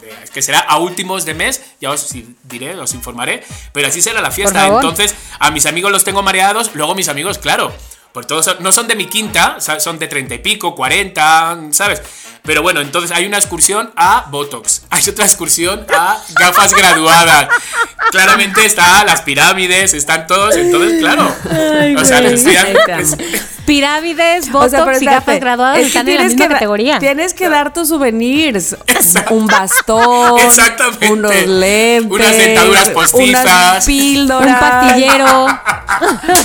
de- que será a últimos de mes. Ya os diré, os informaré. Pero así será la fiesta. Entonces a mis amigos los tengo mareados. Luego mis amigos, claro. Pues todos son- no son de mi quinta, son de 30 y pico, 40, ¿sabes? Pero bueno, entonces hay una excursión a Botox, [LAUGHS] hay otra excursión a gafas graduadas. Claramente está las pirámides, están todos, entonces claro. o sea, les estoy- Ay, te amo. es- Pirámides, O botox sea, pero y gafas graduadas es que están en la misma que categoría. Tienes que dar tus souvenirs. Exacto. Un bastón. Exactamente. Unos lentes. Unas dentaduras postizas. Unas píldoras. Un pastillero.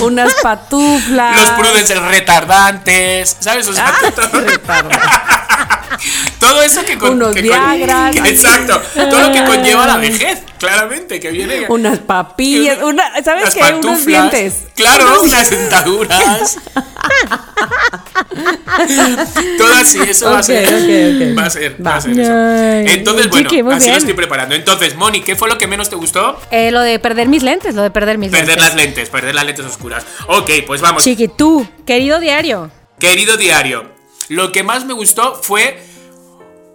[LAUGHS] unas patuflas. los prudence retardantes, ¿sabes? O sea, Ah, [LAUGHS] todo, eso que, con, Unos que con- Viagras. que- [LAUGHS] exacto, todo lo que conlleva la vejez, claramente, que viene [LAUGHS] Unas papillas. Una, ¿Sabes qué? Unos pantuflas. dientes. Claro, unas dentaduras. Todo así, eso va a ser. Va a ser, va, Va. a ser eso. Entonces, bueno, Chiqui, así bien. lo estoy preparando. Entonces, Moni, ¿qué fue lo que menos te gustó? Eh, lo de perder mis lentes, lo de perder mis Perder lentes. las lentes, perder las lentes oscuras. Ok, pues vamos. Chiqui, tú, querido diario. Querido diario, lo que más me gustó fue,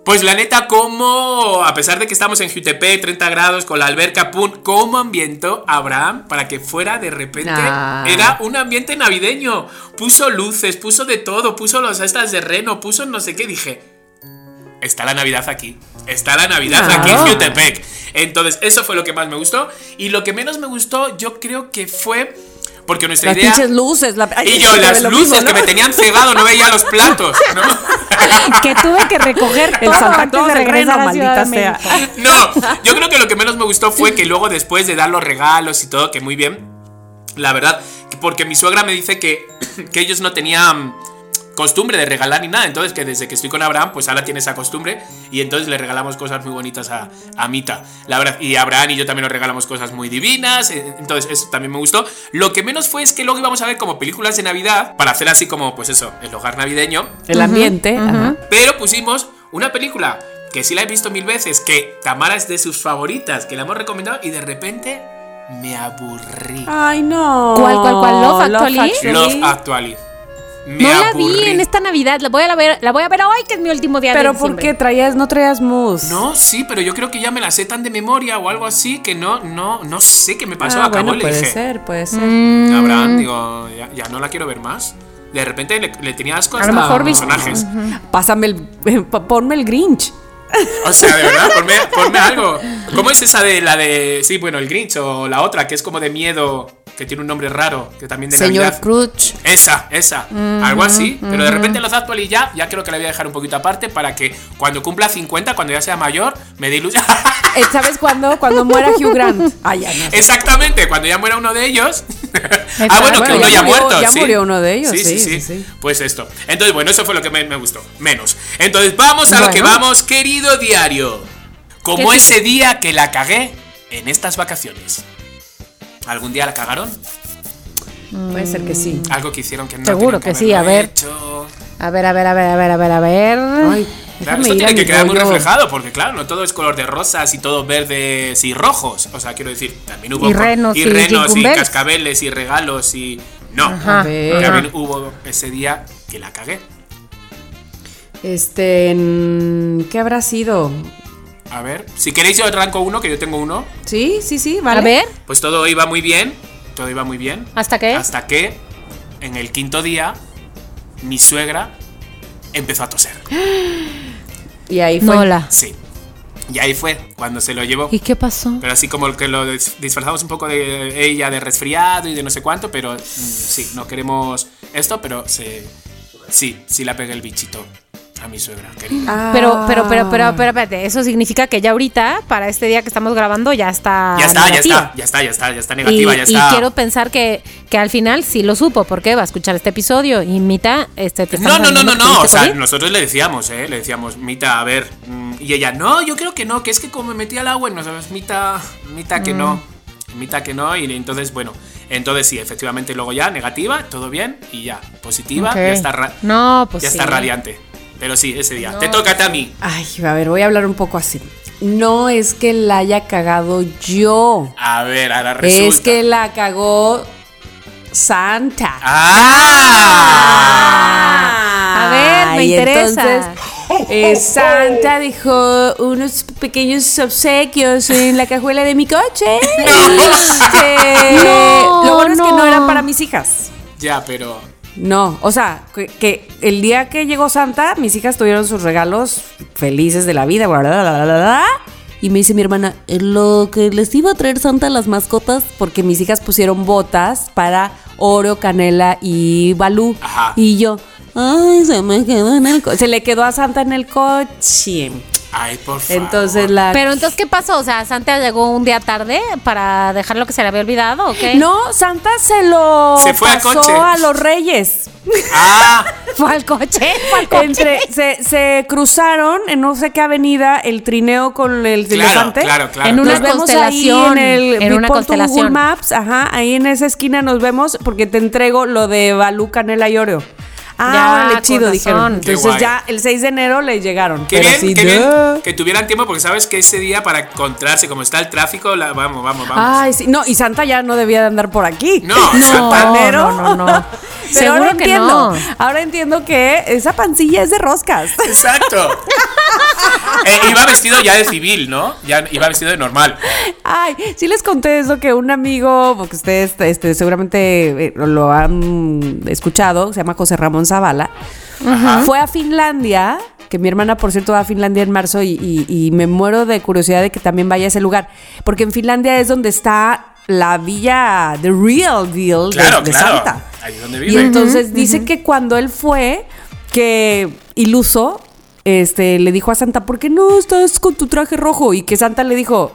pues la neta, cómo, a pesar de que estamos en Jutepec, 30 grados, con la alberca, pum, cómo ambientó Abraham para que fuera de repente. Era un ambiente navideño. Puso luces, puso de todo, puso los estas de reno, puso no sé qué. Dije, está la Navidad aquí. Está la Navidad aquí en Jutepec. Entonces, eso fue lo que más me gustó. Y lo que menos me gustó, yo creo que fue. Porque nuestra Las idea. pinches luces. la- Ay, Y yo, las luces mismo, que ¿no? me tenían cegado, no veía los platos, [LAUGHS] ¿no? Que tuve que recoger El todo Santa antes Claus de del Reno, maldita sea. No, yo creo que lo que menos me gustó fue que luego después de dar los regalos y todo, que muy bien, la verdad, que porque mi suegra me dice que, que ellos no tenían costumbre de regalar ni nada, entonces que desde que estoy con Abraham, pues ahora tiene esa costumbre y entonces le regalamos cosas muy bonitas a, a Mita, la verdad, y Abraham y yo también nos regalamos cosas muy divinas, eh, entonces eso también me gustó. Lo que menos fue es que luego íbamos a ver como películas de Navidad, para hacer así como, pues eso, el hogar navideño, El ambiente. ajá. pero pusimos una película que sí la he visto mil veces, que Tamara es de sus favoritas, que la hemos recomendado y de repente me aburrí. Ay, no. ¿Cuál, cuál, cuál? ¿Love Actually? Love Actually. Me No la vi en esta Navidad, la voy a ver, la voy a ver hoy que es mi último día Pero de ¿por qué traías, no traías mousse? No, sí, pero yo creo que ya me la sé tan de memoria o algo así que no, no, no sé qué me pasó. Ah, Acabó bueno, y le puede dije, ser, puede ser. Mm. Abraham, digo, ya, ya no la quiero ver más. De repente le, le tenía asco A hasta lo mejor los personajes. Pásame el. Ponme el Grinch. O sea, de verdad, ponme, [LAUGHS] ponme algo. ¿Cómo es esa de la de. Sí, bueno, el Grinch o la otra, que es como de miedo, que tiene un nombre raro, que también de Señor Navidad? Crutch. Esa, esa. algo así. Pero de repente los actual y ya, ya creo que la voy a dejar un poquito aparte para que cuando cumpla 50, cuando ya sea mayor, me dé ilusión. Eh, ¿Sabes cuándo? Cuando muera Hugh Grant. [LAUGHS] Ah, ya no. Exactamente, cuando ya muera uno de ellos. [LAUGHS] ah, bueno, que uno ya ya murió- muerto. ya sí. murió uno de ellos, Sí, sí, sí, sí. sí, sí. Pues esto. Entonces, bueno, eso fue lo que me, me gustó. Menos. Entonces, vamos a lo que vamos, querido diario. Como ¿Qué ese día que la cagué en estas vacaciones. ¿Algún día la cagaron? Puede ser que sí. Algo que hicieron que no Seguro que sí, a ver. hecho. A ver, a ver, a ver, a ver, a ver, a ver. Ay, Claro, esto tiene que quedar muy reflejado, porque claro, no todo es color de rosas y todo verdes y rojos. O sea, quiero decir, también hubo Y renos y, y renos y jingle bells. cascabeles y regalos y. No, Ajá, A ver. también hubo ese día que la cagué. Este. ¿Qué habrá sido? A ver, si queréis yo arranco uno, que yo tengo uno. Sí, sí, sí, vale. A ver, Pues todo iba muy bien, todo iba muy bien. ¿hasta qué? Hasta que en el quinto día mi suegra empezó a toser. [GASPS] Y ahí fue. No, la. Sí. Y ahí fue cuando se lo llevó. ¿Y qué pasó? Pero así como que lo dis- disfrazamos un poco de ella de resfriado y de no sé cuánto, pero mm, sí, no queremos esto, pero se, sí, sí la pegué el bichito a mi suegra, querida. Ah. Pero, pero, pero, pero, pero, espérate, eso significa que ya ahorita, para este día que estamos grabando, ya está. ya está, ya está, ya está, ya está, ya está negativa, y, ya y está. quiero pensar que, que al final sí lo supo, porque va a escuchar este episodio y Mita, este, te No, no, no, no, no. O sea, nosotros le decíamos, ¿eh? Le decíamos, Mita, a ver. mm, Y ella, no, yo creo que no, que es que como me metí al agua y no sabes, Mita, Mita que no. Mm. Mita que no. Y entonces, bueno, entonces sí, efectivamente, luego ya, negativa, todo bien y ya, positiva, ya está, ra- No, pues ya sí. está radiante. Pero sí, ese día. Te toca, Tami. Ay, a ver, voy a hablar un poco así. No es que la haya cagado yo. A ver, ahora resulta. Es que la cagó Santa. ¡Ah! A ver, me Y interesa. entonces, eh, Santa dejó unos pequeños obsequios en la cajuela de mi coche. [LAUGHS] Este, No, lo bueno es que no no. eran para mis hijas. Ya, pero. No, o sea, que, que el día que llegó Santa, mis hijas tuvieron sus regalos felices de la vida, bla, bla, bla. Y me dice mi hermana, "Eh, lo que les iba a traer Santa a las mascotas, porque mis hijas pusieron botas para Oreo, Canela y Balú. Ajá. Y yo, ay, se me quedó en el coche. Se le quedó a Santa en el coche. Ay, por favor. Entonces la... Pero entonces, ¿qué pasó? O sea, Santa llegó un día tarde para dejar lo que se le había olvidado, ¿o qué? No, Santa se lo Se fue al pasó coche. a los reyes. ¡Ah! [LAUGHS] Fue al coche, fue al coche. Entre, se, se cruzaron en no sé qué avenida el trineo con el Claro, elefante. claro, claro. En una Nos constelación, ahí en el en una tu Google constelación. Maps, ajá, ahí en esa esquina nos vemos porque te entrego lo de Balú, Canela y Oreo. Ah, Ya, con chido, dijeron. Entonces ya el 6 de enero le llegaron. Qué Pero bien, sí, qué bien que tuvieran tiempo porque sabes que ese día para encontrarse, como está el tráfico, la- vamos, vamos, vamos. Ay, sí, no, y Santa ya no debía de andar por aquí. No, [LAUGHS] No, Santanero. no, no, no. [LAUGHS] Pero Seguro ahora que entiendo. no. Ahora entiendo que esa pancilla es de roscas. [LAUGHS] Exacto. Eh, iba vestido ya de civil, ¿no? Ya iba vestido de normal. Ay, sí les conté eso que un amigo, porque ustedes este, seguramente eh, lo han escuchado, se llama José Ramón Zavala, fue a Finlandia, que mi hermana por cierto va a Finlandia en marzo y, y- y me muero de curiosidad de que también vaya a ese lugar, porque en Finlandia es donde está la villa, the real deal de- Claro, de, claro. Santa. Ahí es donde Y entonces dice que cuando él fue, que iluso, este, le dijo a Santa, ¿por qué no estás con tu traje rojo? Y que Santa le dijo,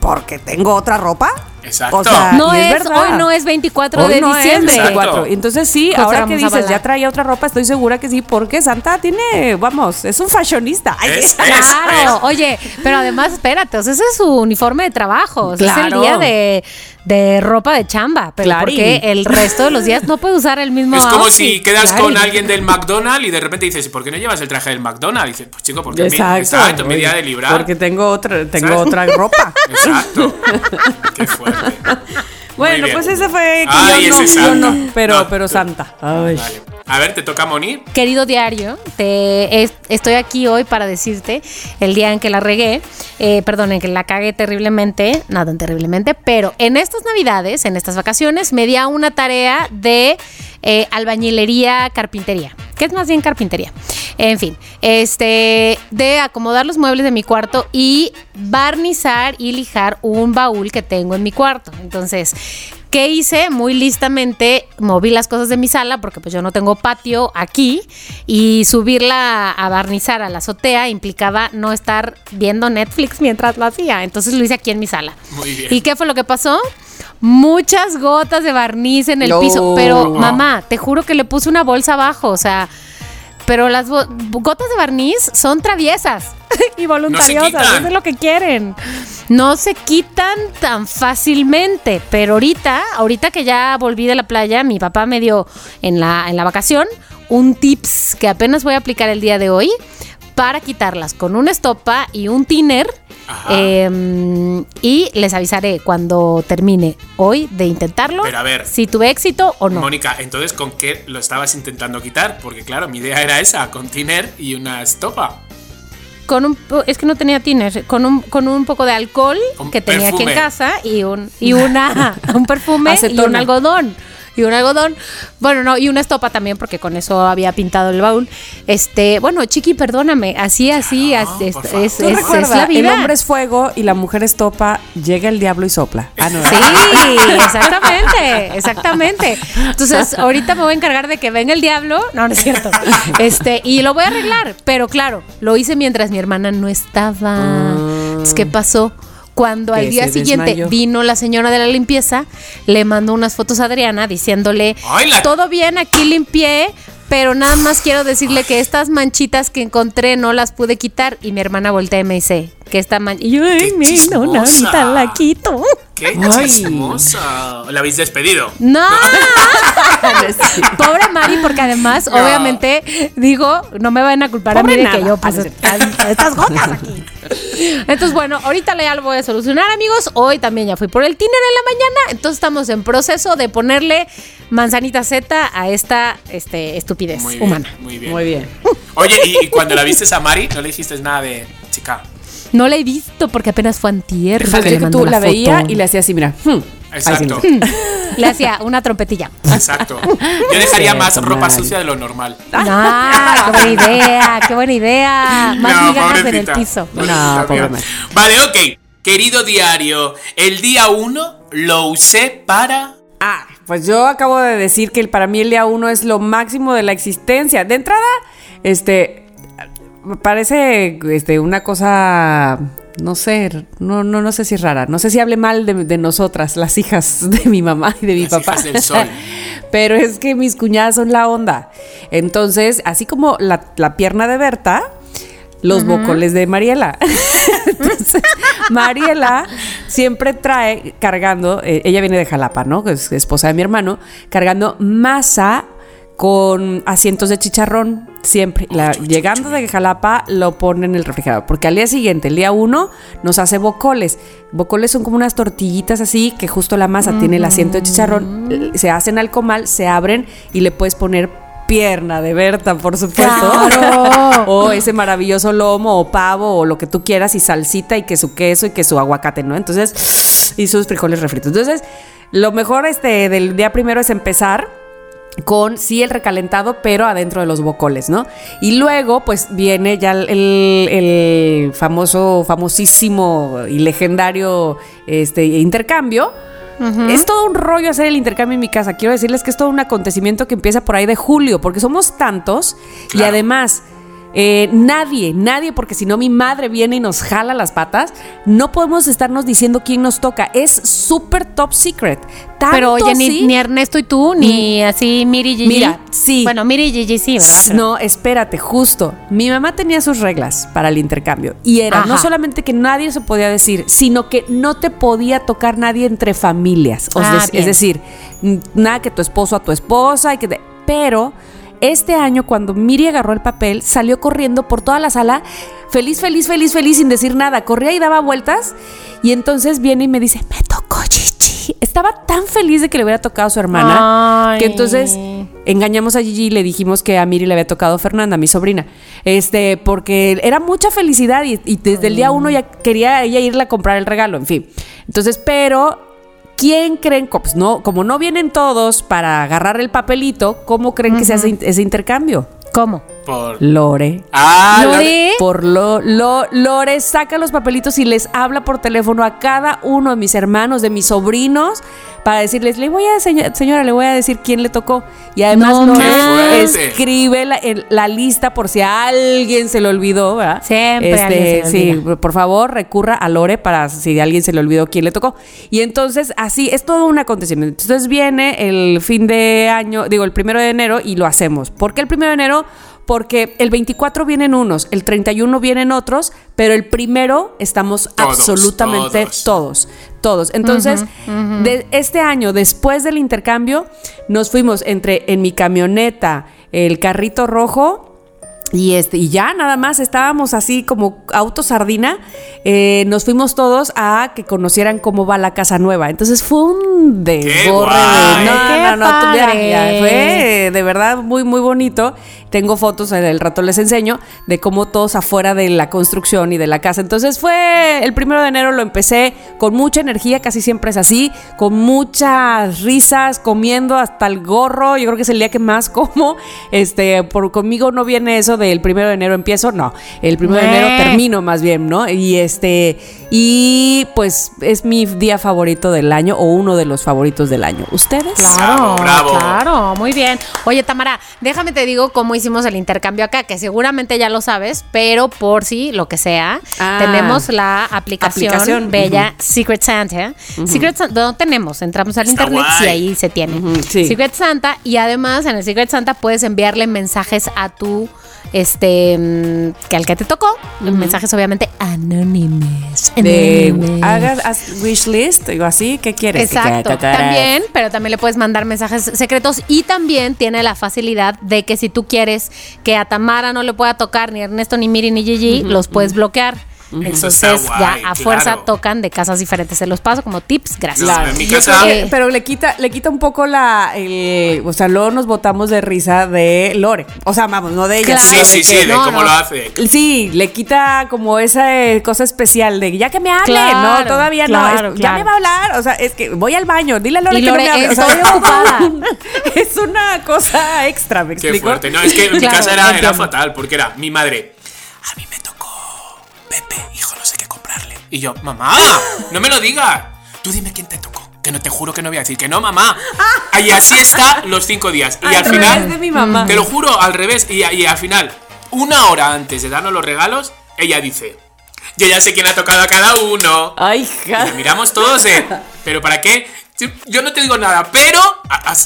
porque tengo otra ropa. Exacto. O sea, No es, verdad. hoy no es 24 Hoy de no es diciembre. 24. Exacto. Entonces sí, José ahora que dices, Zavala. ya traía otra ropa, estoy segura que sí, porque Santa tiene, vamos, es un fashionista. Ay, Es- Claro, oye, pero además espérate, o sea, ese es su uniforme de trabajo, o sea, es el día de, de ropa de chamba, pero Claro. porque el resto de los días no puede usar el mismo Es como outfit. si quedas con alguien del McDonald's y de repente dices, ¿por qué no llevas el traje del McDonald's? Dices, pues chico, porque mi- Exacto. exacto, mi día de librar. Porque tengo otra, tengo ¿Sabes? otra ropa. [LAUGHS] Exacto. Qué fuerte. Bueno, pues ese fue que Ay, yo, no, yo pero, No, pero Santa. Ay. Vale. A ver, te toca Moni. Querido diario, te, es- estoy aquí hoy para decirte el día en que la regué, eh, perdón, en que la cagué terriblemente, no terriblemente, pero en estas navidades, en estas vacaciones, me di a una tarea de eh, albañilería, carpintería, que es más bien carpintería. En fin, este, de acomodar los muebles de mi cuarto y barnizar y lijar un baúl que tengo en mi cuarto. Entonces, ¿Qué hice? Muy listamente moví las cosas de mi sala porque pues yo no tengo patio aquí y subirla a barnizar a la azotea implicaba no estar viendo Netflix mientras lo hacía. Entonces lo hice aquí en mi sala. Muy bien. ¿Y qué fue lo que pasó? Muchas gotas de barniz en el No. piso, pero mamá, te juro que le puse una bolsa abajo, o sea, pero las gotas de barniz son traviesas [LAUGHS] y voluntariosas, eso es lo que quieren. No se quitan tan fácilmente, pero ahorita, ahorita que ya volví de la playa, mi papá me dio en la, en la vacación un tips que apenas voy a aplicar el día de hoy para quitarlas con una estopa y un tiner. Eh, y les avisaré cuando termine hoy de intentarlo. Pero a ver. Si tuve éxito o no. Mónica, entonces, ¿con qué lo estabas intentando quitar? Porque claro, mi idea era esa, con tiner y una estopa. con un es que no tenía tiner, con un con un poco de alcohol que tenía aquí en casa y un y [LAUGHS] una un perfume y un algodón. Y un algodón, bueno, no, y una estopa también, porque con eso había pintado el baúl. Este, bueno, Chiqui, perdóname, así, así, Ah, es, es, es- la vida. El hombre es fuego y la mujer es topa. Llega el diablo y sopla. Ah, no. Sí, exactamente, exactamente. Entonces, ahorita me voy a encargar de que venga el diablo. No, no es cierto. Este, y lo voy a arreglar. Pero claro, lo hice mientras mi hermana no estaba. Entonces, ¿qué pasó? Cuando al día siguiente desmayó. vino la señora de la limpieza, le mandó unas fotos a Adriana diciéndole, la- todo bien, aquí limpié, pero nada más quiero decirle que estas manchitas que encontré no las pude quitar. Y mi hermana voltea y me dice, que esta manchita... Y yo, ay, ¡Qué mi, no, no, chismosa! ahorita la quito. ¡Qué chismosa! La habéis despedido. No, [LAUGHS] pobre Mari, porque además, No. obviamente, digo, no me van a culpar Pobre a mí de nada. que yo pues [LAUGHS] estas gotas aquí. Entonces, bueno, ahorita ya lo voy a solucionar, amigos. Hoy también ya fui por el tiner en la mañana, entonces estamos en proceso de ponerle manzanita Z a esta este, estupidez Muy bien, humana. muy bien. Muy bien. Oye, y, y cuando la viste a Mari, no le dijiste nada de chica. No la he visto porque apenas fue antier. Que tú la la veía y le hacía así, mira. hmm. Sí, Exacto, mira. [LAUGHS] Le hacía una trompetilla. exacto. Yo dejaría más Cierto, ropa sucia de lo normal. Ah, qué buena idea, qué buena idea. Más No, migajas en el piso. No, pobre. Vale, ok. Querido diario, el día uno lo usé para. Ah, pues yo acabo de decir que el- para mí el día uno es lo máximo de la existencia. De entrada, este, parece este, una cosa, no sé, no, no, no sé si es rara. No sé si hable mal de, de nosotras, las hijas [LAUGHS] de mi mamá y de mi Las papá. hijas del sol. [LAUGHS] Pero es que mis cuñadas son la onda. Entonces, así como la, la pierna de Berta, los bocoles de Mariela. [LAUGHS] Entonces, Mariela siempre trae cargando, eh, ella viene de Jalapa, ¿no? Que es esposa de mi hermano, cargando masa con asientos de chicharrón siempre. La- llegando de Jalapa lo pone en el refrigerador, porque al día siguiente, el día uno, nos hace bocoles. Bocoles son como unas tortillitas así, que justo la masa tiene el asiento de chicharrón, eh, se hacen al comal, se abren y le puedes poner pierna de Berta, por supuesto. Claro. [LAUGHS] o ese maravilloso lomo o pavo o lo que tú quieras y salsita y que su queso y que su aguacate, ¿no? Entonces, y sus frijoles refritos. Entonces, lo mejor este del día primero es empezar con sí el recalentado, pero adentro de los bocoles, ¿no? Y luego, pues viene ya el, el famoso, famosísimo y legendario este, intercambio. Es todo un rollo hacer el intercambio en mi casa. Quiero decirles que es todo un acontecimiento que empieza por ahí de julio, porque somos tantos y además eh, nadie, nadie, porque si no mi madre viene y nos jala las patas, no podemos estarnos diciendo quién nos toca. Es súper top secret. Tanto Pero oye, ni, sí- ni Ernesto y tú, ni así Miri y Gigi. Mira, sí. Bueno, Miri y Gigi sí, ¿verdad? Pero- No, espérate, justo. Mi mamá tenía sus reglas para el intercambio. Y era no solamente que nadie se podía decir, sino que no te podía tocar nadie entre familias. Ah, bien. es decir, nada que tu esposo a tu esposa. Y que te- Pero este año, cuando Miri agarró el papel, salió corriendo por toda la sala, feliz, feliz, feliz, feliz, sin decir nada. Corría y daba vueltas. Y entonces viene y me dice, me tocó Chichi. Estaba tan feliz de que le hubiera tocado a su hermana. Ay. Que entonces engañamos a Gigi y le dijimos que a Miri le había tocado Fernanda, mi sobrina. Este, porque era mucha felicidad y, y desde el día uno ya quería ella irle a comprar el regalo, en fin. Entonces, pero. ¿Quién creen? Pues no, como no vienen todos para agarrar el papelito, ¿cómo creen que se hace in- ese intercambio? ¿Cómo? Por. Lore. Ah, Lore. Por lo, lo, Lore saca los papelitos y les habla por teléfono a cada uno de mis hermanos, de mis sobrinos, para decirles, le voy a, señora, señora, le voy a decir quién le tocó. Y además No manches. escribe la, el- la lista por si a alguien se le olvidó, ¿verdad? Siempre a alguien se le sí, por favor, recurra a Lore para si a alguien se le olvidó quién le tocó. Y entonces, así, es todo un acontecimiento. Entonces viene el fin de año, digo, el primero de enero y lo hacemos. ¿Por qué el primero de enero? Porque el 24 vienen unos, el 31 vienen otros, pero el primero estamos Todos, absolutamente todos. todos, todos. Entonces, de este año, después del intercambio, nos fuimos entre en mi camioneta, el carrito rojo Y, este, y ya nada más estábamos así como auto sardina. eh, nos fuimos todos a que conocieran cómo va la casa nueva. Entonces fue un desborre. guay! No, ¡Qué no, no, ya, padre! ya, fue de verdad muy, muy bonito. Tengo fotos, en el rato les enseño, de cómo todos afuera de la construcción y de la casa. Entonces fue el primero de enero, lo empecé con mucha energía, casi siempre es así, con muchas risas, comiendo hasta el gorro. Yo creo que es el día que más como. Este, por conmigo no viene eso del primero de enero empiezo, no. El primero de enero termino más bien, ¿no? Y este, y pues es mi día favorito del año o uno de los favoritos del año. ¿Ustedes? Claro, Bravo, bravo. claro, muy bien. Oye, Tamara, déjame te digo cómo hicimos el intercambio acá, que seguramente ya lo sabes, pero por si lo que sea, Ah. tenemos la aplicación, Aplicación, bella Secret Santa. Secret Santa, no tenemos, entramos al Está internet y ahí se tiene. Sí. Secret Santa y además en el Secret Santa puedes enviarle mensajes a tu este mm, que al que te tocó, mensajes obviamente anónimos. de hagas haz wish list o así, ¿qué quieres? Exacto, también, pero también le puedes mandar mensajes secretos y también tiene la facilidad de que si tú quieres que a Tamara no le pueda tocar ni Ernesto, ni Miri, ni Gigi, los puedes bloquear. Entonces ya guay, a fuerza tocan de casas diferentes. Se los paso como tips, gracias. Claro. Mi Yo casa- creo que- Eh. pero le quita, le quita un poco la, el- o sea, luego nos botamos de risa de Lore. O sea, vamos, no de ella. Claro. Sí, sí, que- sí, de no, cómo no. lo hace. Sí, le quita como esa eh, cosa especial de ya que me hable, Claro, no, todavía claro, no, es- ya me va a hablar, o sea, es que voy al baño, dile a Lore Y que no me hable. O sea, [LAUGHS] ocupada. una- [LAUGHS] es una cosa extra, ¿me Qué explico? fuerte. No, es que en mi casa era, era fatal, porque era mi madre. A mí me tocó Pepe, hijo, no sé qué comprarle. Y yo, mamá, no me lo digas. Tú dime quién te tocó. Que no te juro que no voy a decir que no, mamá. Y así está los cinco días. Y Al final, de mi mamá. te lo juro, al revés. Y, y al final, una hora antes de darnos los regalos, ella dice: Yo ya sé quién ha tocado a cada uno. Ay, Y hija. nos miramos todos de, [LAUGHS] ¿pero para qué? Sí, Yo no te digo nada, pero.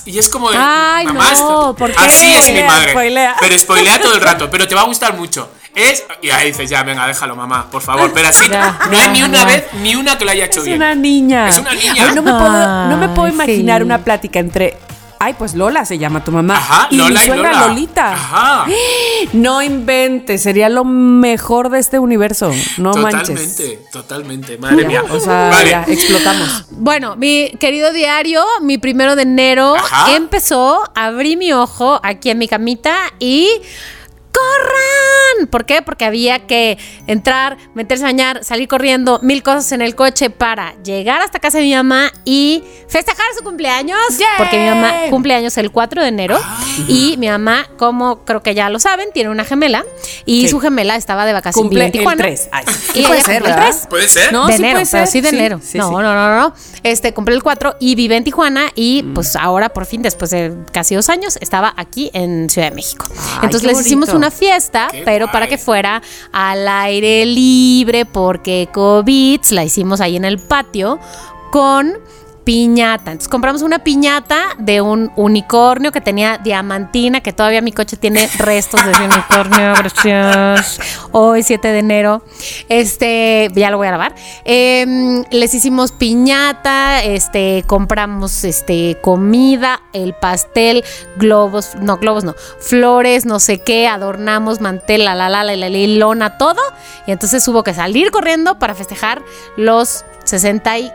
Y es como. Ay, mamá, no, ¿por qué? Así es mi madre. spoilea. Pero spoilea todo el [LAUGHS] rato, pero te va a gustar mucho. Es. Y ahí dices, ya, venga, déjalo, mamá, por favor. Pero así, Ya, no hay ya, ni una ya. vez, ni una que lo haya hecho Es bien. una niña. Es una niña. Ay, no, me puedo, no me puedo Ay, imaginar sí. una plática entre. Ay, pues Lola se llama tu mamá. Ajá, y Lola mi y Lola. Lolita. Ajá. [GASPS] No inventes, sería lo mejor de este universo. No manches. totalmente, totalmente. Madre mía. O sea, vale. ya, explotamos. Bueno, mi querido diario, mi primero de enero Ajá. empezó, abrí mi ojo aquí en mi camita y ¡corran! ¿Por qué? Porque había que entrar, meterse a bañar, salir corriendo, mil cosas en el coche para llegar hasta casa de mi mamá y festejar su cumpleaños. ¡Yay! Porque mi mamá cumpleaños el 4 de enero y mi mamá, como creo que ya lo saben, tiene una gemela y Sí. su gemela estaba de vacaciones Cumple en el Tijuana. 3. Ay, sí Y puede ser, cumple el ¿verdad? 3 ¿Puede ser? No, de sí enero, puede pero ser. sí de enero. sí, no, sí. no, no, no. Este, compré el 4 y vive en Tijuana y pues ahora por fin, después de casi dos años, estaba aquí en Ciudad de México. Ay, Entonces les hicimos bonito. Una fiesta, Qué pero guay. para que fuera al aire libre porque COVID la hicimos ahí en el patio con piñata. Entonces compramos una piñata de un unicornio que tenía diamantina, que todavía mi coche tiene restos de ese unicornio. [LAUGHS] Gracias. Hoy, 7 de enero. Este, ya lo voy a lavar. Em, les hicimos piñata, este, compramos este comida, el pastel, globos, no, globos no, flores, no sé qué, adornamos mantel, la la la la la, lona, todo. Y entonces hubo que salir corriendo para festejar los 60 y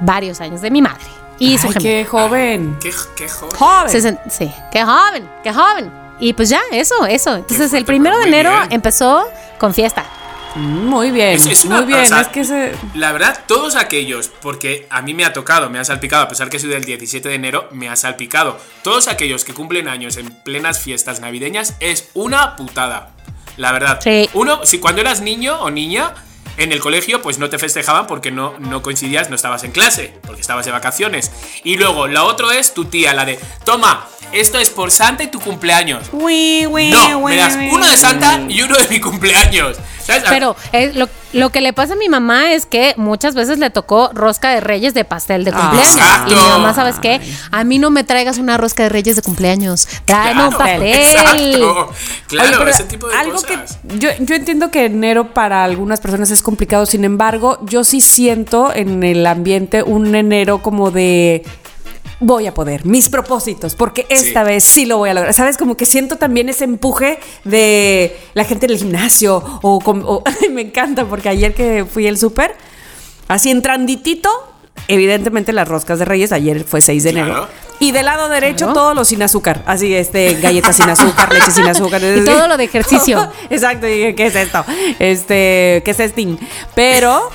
varios años de mi madre. Y su Ay, gemela. qué joven. Qué, qué joven. Joven. Sesen- sí, qué joven, qué joven. Y pues ya, eso, eso. Entonces fuerte, el primero de enero bien. empezó con fiesta. Mm, Muy bien. Es- es una- muy bien. o sea, es que se. La verdad, todos aquellos, porque a mí me ha tocado, me ha salpicado, a pesar que soy del 17 de enero, me ha salpicado. Todos aquellos que cumplen años en plenas fiestas navideñas es una putada. La verdad. Sí. Uno, si cuando eras niño o niña, en el colegio, pues no te festejaban porque no, no coincidías, no estabas en clase, porque estabas de vacaciones. Y luego, la otra es tu tía, la de, toma, esto es por Santa y tu cumpleaños. Uy, uy, No, uy, me das uno de Santa y uno de mi cumpleaños. ¿Sabes? Pero eh, lo, lo que le pasa a mi mamá es que muchas veces le tocó rosca de reyes de pastel de Ah, cumpleaños. Y mi mamá, ¿sabes qué? A mí no me traigas una rosca de reyes de cumpleaños. Tráeme un Claro, pastel. Exacto. Claro, Oye, pero ese tipo de algo cosas. que yo, yo entiendo que enero para algunas personas es complicado, sin embargo, yo sí siento en el ambiente un enero como de voy a poder, mis propósitos, porque esta Sí. vez sí lo voy a lograr. ¿Sabes? Como que siento también ese empuje de la gente del gimnasio o, [LAUGHS] me encanta porque ayer que fui al súper, así entranditito, evidentemente las roscas de Reyes, ayer fue 6 de enero. Claro. Y del lado derecho Claro. todo lo sin azúcar, así este galletas sin azúcar, leche sin azúcar. [LAUGHS] Y todo lo de [LAUGHS] ejercicio. Exacto, y dije, ¿qué es esto? Este, ¿qué es este? Pero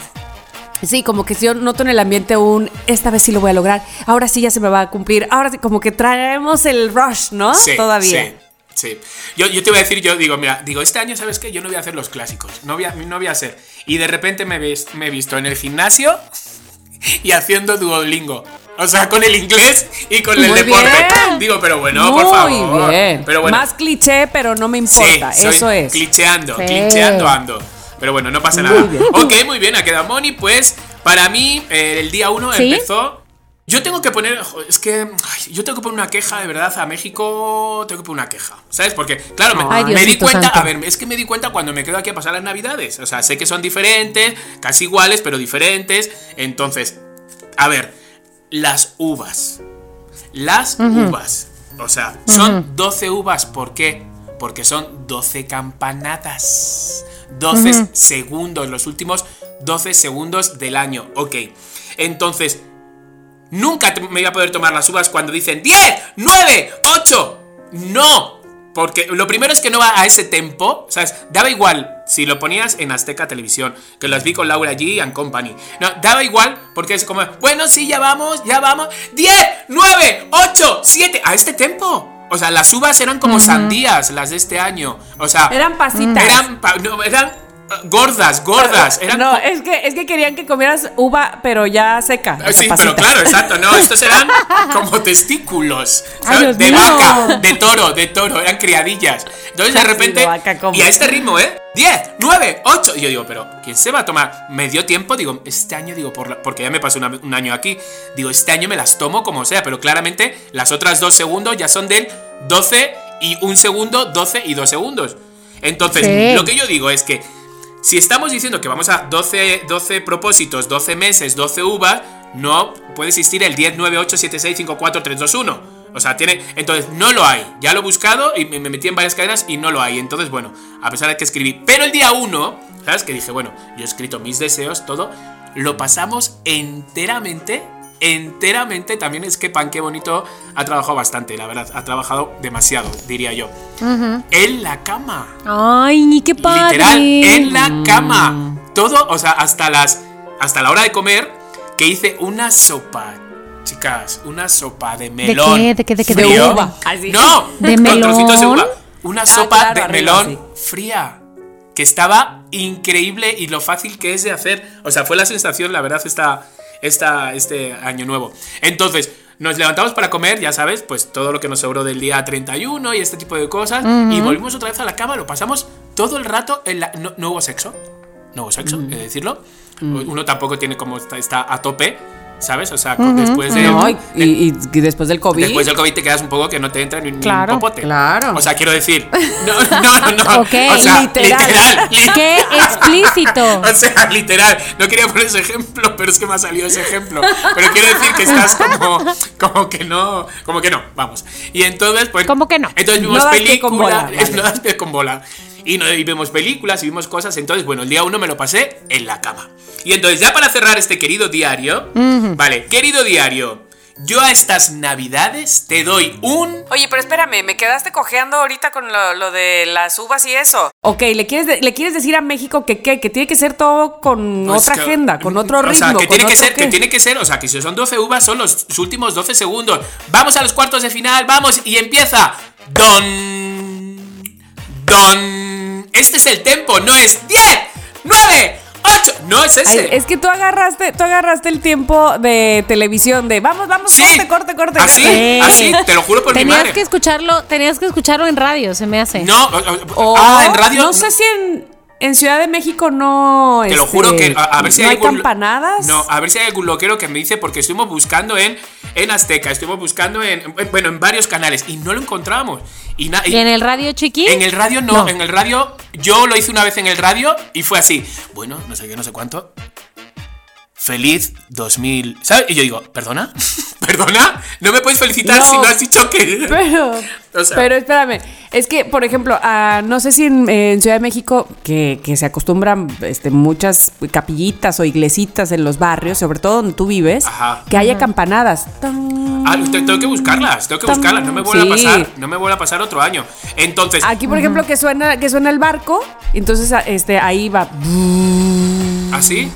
Sí, como que yo noto en el ambiente un, esta vez sí lo voy a lograr, ahora sí ya se me va a cumplir, ahora sí, como que traemos el rush, ¿no? Sí, Todavía. Sí, sí. Yo, yo te voy a decir, yo digo, mira, digo, este año, ¿sabes qué? Yo no voy a hacer los clásicos, no voy a, no voy a hacer. Y de repente me, ves, me he visto en el gimnasio [LAUGHS] y haciendo Duolingo. O sea, con el inglés y con el deporte. bien. Digo, pero bueno, Muy por favor. bien. Pero bueno. Más cliché, pero no me importa, Sí, eso es. Clicheando, Sí. clicheando ando. Pero bueno, no pasa Muy nada. bien. Ok, muy bien, ha quedado Moni. Pues para mí, eh, el día 1 ¿Sí? empezó. Yo tengo que poner. Es que. ay, yo tengo que poner una queja, de verdad, a México. Tengo que poner una queja. ¿Sabes? Porque, claro, me, Ay, me di cuenta. santo. A ver, es que me di cuenta cuando me quedo aquí a pasar las navidades. O sea, sé que son diferentes, casi iguales, pero diferentes. Entonces, a ver, las uvas. Las uvas. O sea, son 12 uvas. ¿Por qué? Porque son 12 campanadas. 12 segundos, los últimos 12 segundos del año. Ok. Entonces, nunca me iba a poder tomar las uvas cuando dicen 10, 9, 8. No. Porque lo primero es que no va a ese tempo. ¿Sabes? Daba igual si lo ponías en Azteca Televisión, que las vi con Laura G and Company. No, daba igual porque es como, bueno, sí, ya vamos, ya vamos. 10, 9, 8, 7. A este tempo. O sea, las uvas eran como sandías, las de este año. O sea, Eran pasitas. eran, no, eran gordas, gordas. Eran no, es que, es que querían que comieras uva, pero ya seca. Ah, Sí, pero claro, exacto, no, [LAUGHS] estos eran como testículos de mío. vaca, de toro, de toro, eran criadillas. Entonces de repente, y a este ritmo, ¿eh? 10, 9, 8. Y yo digo, pero ¿quién se va a tomar? Me dio tiempo, digo, este año, digo, por la- porque ya me pasó una- un año aquí, digo, este año me las tomo como sea, pero claramente las otras dos segundos ya son del 12 y un segundo, 12 y dos segundos. Entonces, Sí. lo que yo digo es que si estamos diciendo que vamos a 12, 12 propósitos, 12 meses, 12 uvas, no puede existir el 10, 9, 8, 7, 6, 5, 4, 3, 2, 1. O sea, tiene. Entonces, no lo hay. Ya lo he buscado y me metí en varias cadenas y no lo hay. Entonces, bueno, a pesar de que escribí. Pero el día 1, ¿sabes? Que dije, bueno, yo he escrito mis deseos, todo. Lo pasamos enteramente. Enteramente. También es que Pan, qué bonito, ha trabajado bastante, la verdad. Ha trabajado demasiado, diría yo. En la cama. Ay, ni qué padre. Literal, en la cama. Todo, o sea, hasta las. Hasta la hora de comer, que hice una sopa. Chicas, una sopa de melón. qué? ¿De qué? ¿De qué? ¿De frío. uva? Así. No, ¿De con trocitos de melón? uva. Una sopa claro, de arriba, melón fría. Que estaba increíble y lo fácil que es de hacer. O sea, fue la sensación, la verdad, esta, esta, este año nuevo. Entonces, nos levantamos para comer, ya sabes, pues todo lo que nos sobró del día 31 y este tipo de cosas. Y volvimos otra vez a la cama, lo pasamos todo el rato en la. No, no hubo sexo. No hubo sexo, he de decirlo. Uno tampoco tiene como está, está a tope, ¿sabes? O sea, después de. No, y, de- y- y después del COVID. Después del COVID te quedas un poco que no te entra ni, Claro, un popote. claro. O sea, quiero decir. No, no, no. no. [LAUGHS] Ok, o sea, literal. literal. li- Qué explícito. [LAUGHS] o sea, literal. No quería poner ese ejemplo, pero es que me ha salido ese ejemplo. Pero quiero decir que estás como, como que no. Como que no, vamos. Y entonces, pues. ¿Cómo que no? Entonces vimos No vale. No das pie con bola. Y, no- y vemos películas y vimos cosas. Entonces, bueno, el día uno me lo pasé en la cama. Y entonces, ya para cerrar este querido diario. Vale, querido diario. Yo a estas navidades te doy un. Oye, pero espérame, me quedaste cojeando ahorita con lo, lo de las uvas y eso. Ok, ¿le quieres, de- ¿le quieres decir a México que qué? Que tiene que ser todo con Pues otra que- agenda, con otro ritmo. O sea, que tiene que ser, qué. que tiene que ser, o sea, que si son 12 uvas son los últimos 12 segundos. Vamos a los cuartos de final, vamos, y empieza. Don. Don. Este es el tempo, no es 10, 9, 8. No es Ay, ese. es que tú agarraste, tú agarraste el tiempo de televisión de vamos, vamos, Sí. corte, corte, corte. Así, Sí. así, te lo juro por mi Tenías madre. que escucharlo, tenías que escucharlo en radio, se me hace. No, O, ah, en radio. No sé si en, en Ciudad de México no. Te lo este, juro que a, a ver si no hay, hay algún- campanadas. No, a ver si hay algún loquero que me dice porque estuvimos buscando en en Azteca, estuvimos buscando en en- bueno, en varios canales y no lo encontramos. Y, na- y- ¿Y en el radio chiqui? en el radio no, en el radio yo lo hice una vez en el radio y fue así. Bueno, no sé qué, no sé cuánto. Feliz 2000. ¿Sabes? Y yo digo, ¿perdona? [LAUGHS] ¿Perdona? No me puedes felicitar No, si no has dicho que. [LAUGHS] Pero, O sea- pero espérame, es que, por ejemplo, ah, no sé si en, en Ciudad de México, que, que se acostumbran este, muchas capillitas o iglesitas en los barrios, sobre todo donde tú vives, Ajá. que haya campanadas. Tan. Ah, te- tengo que buscarlas, tengo que buscarlas, no me vuelva Sí. a pasar, no me vuelva a pasar otro año. Entonces, Aquí, por ejemplo, que suena, que suena el barco, entonces ah, este, ahí va. ¿así?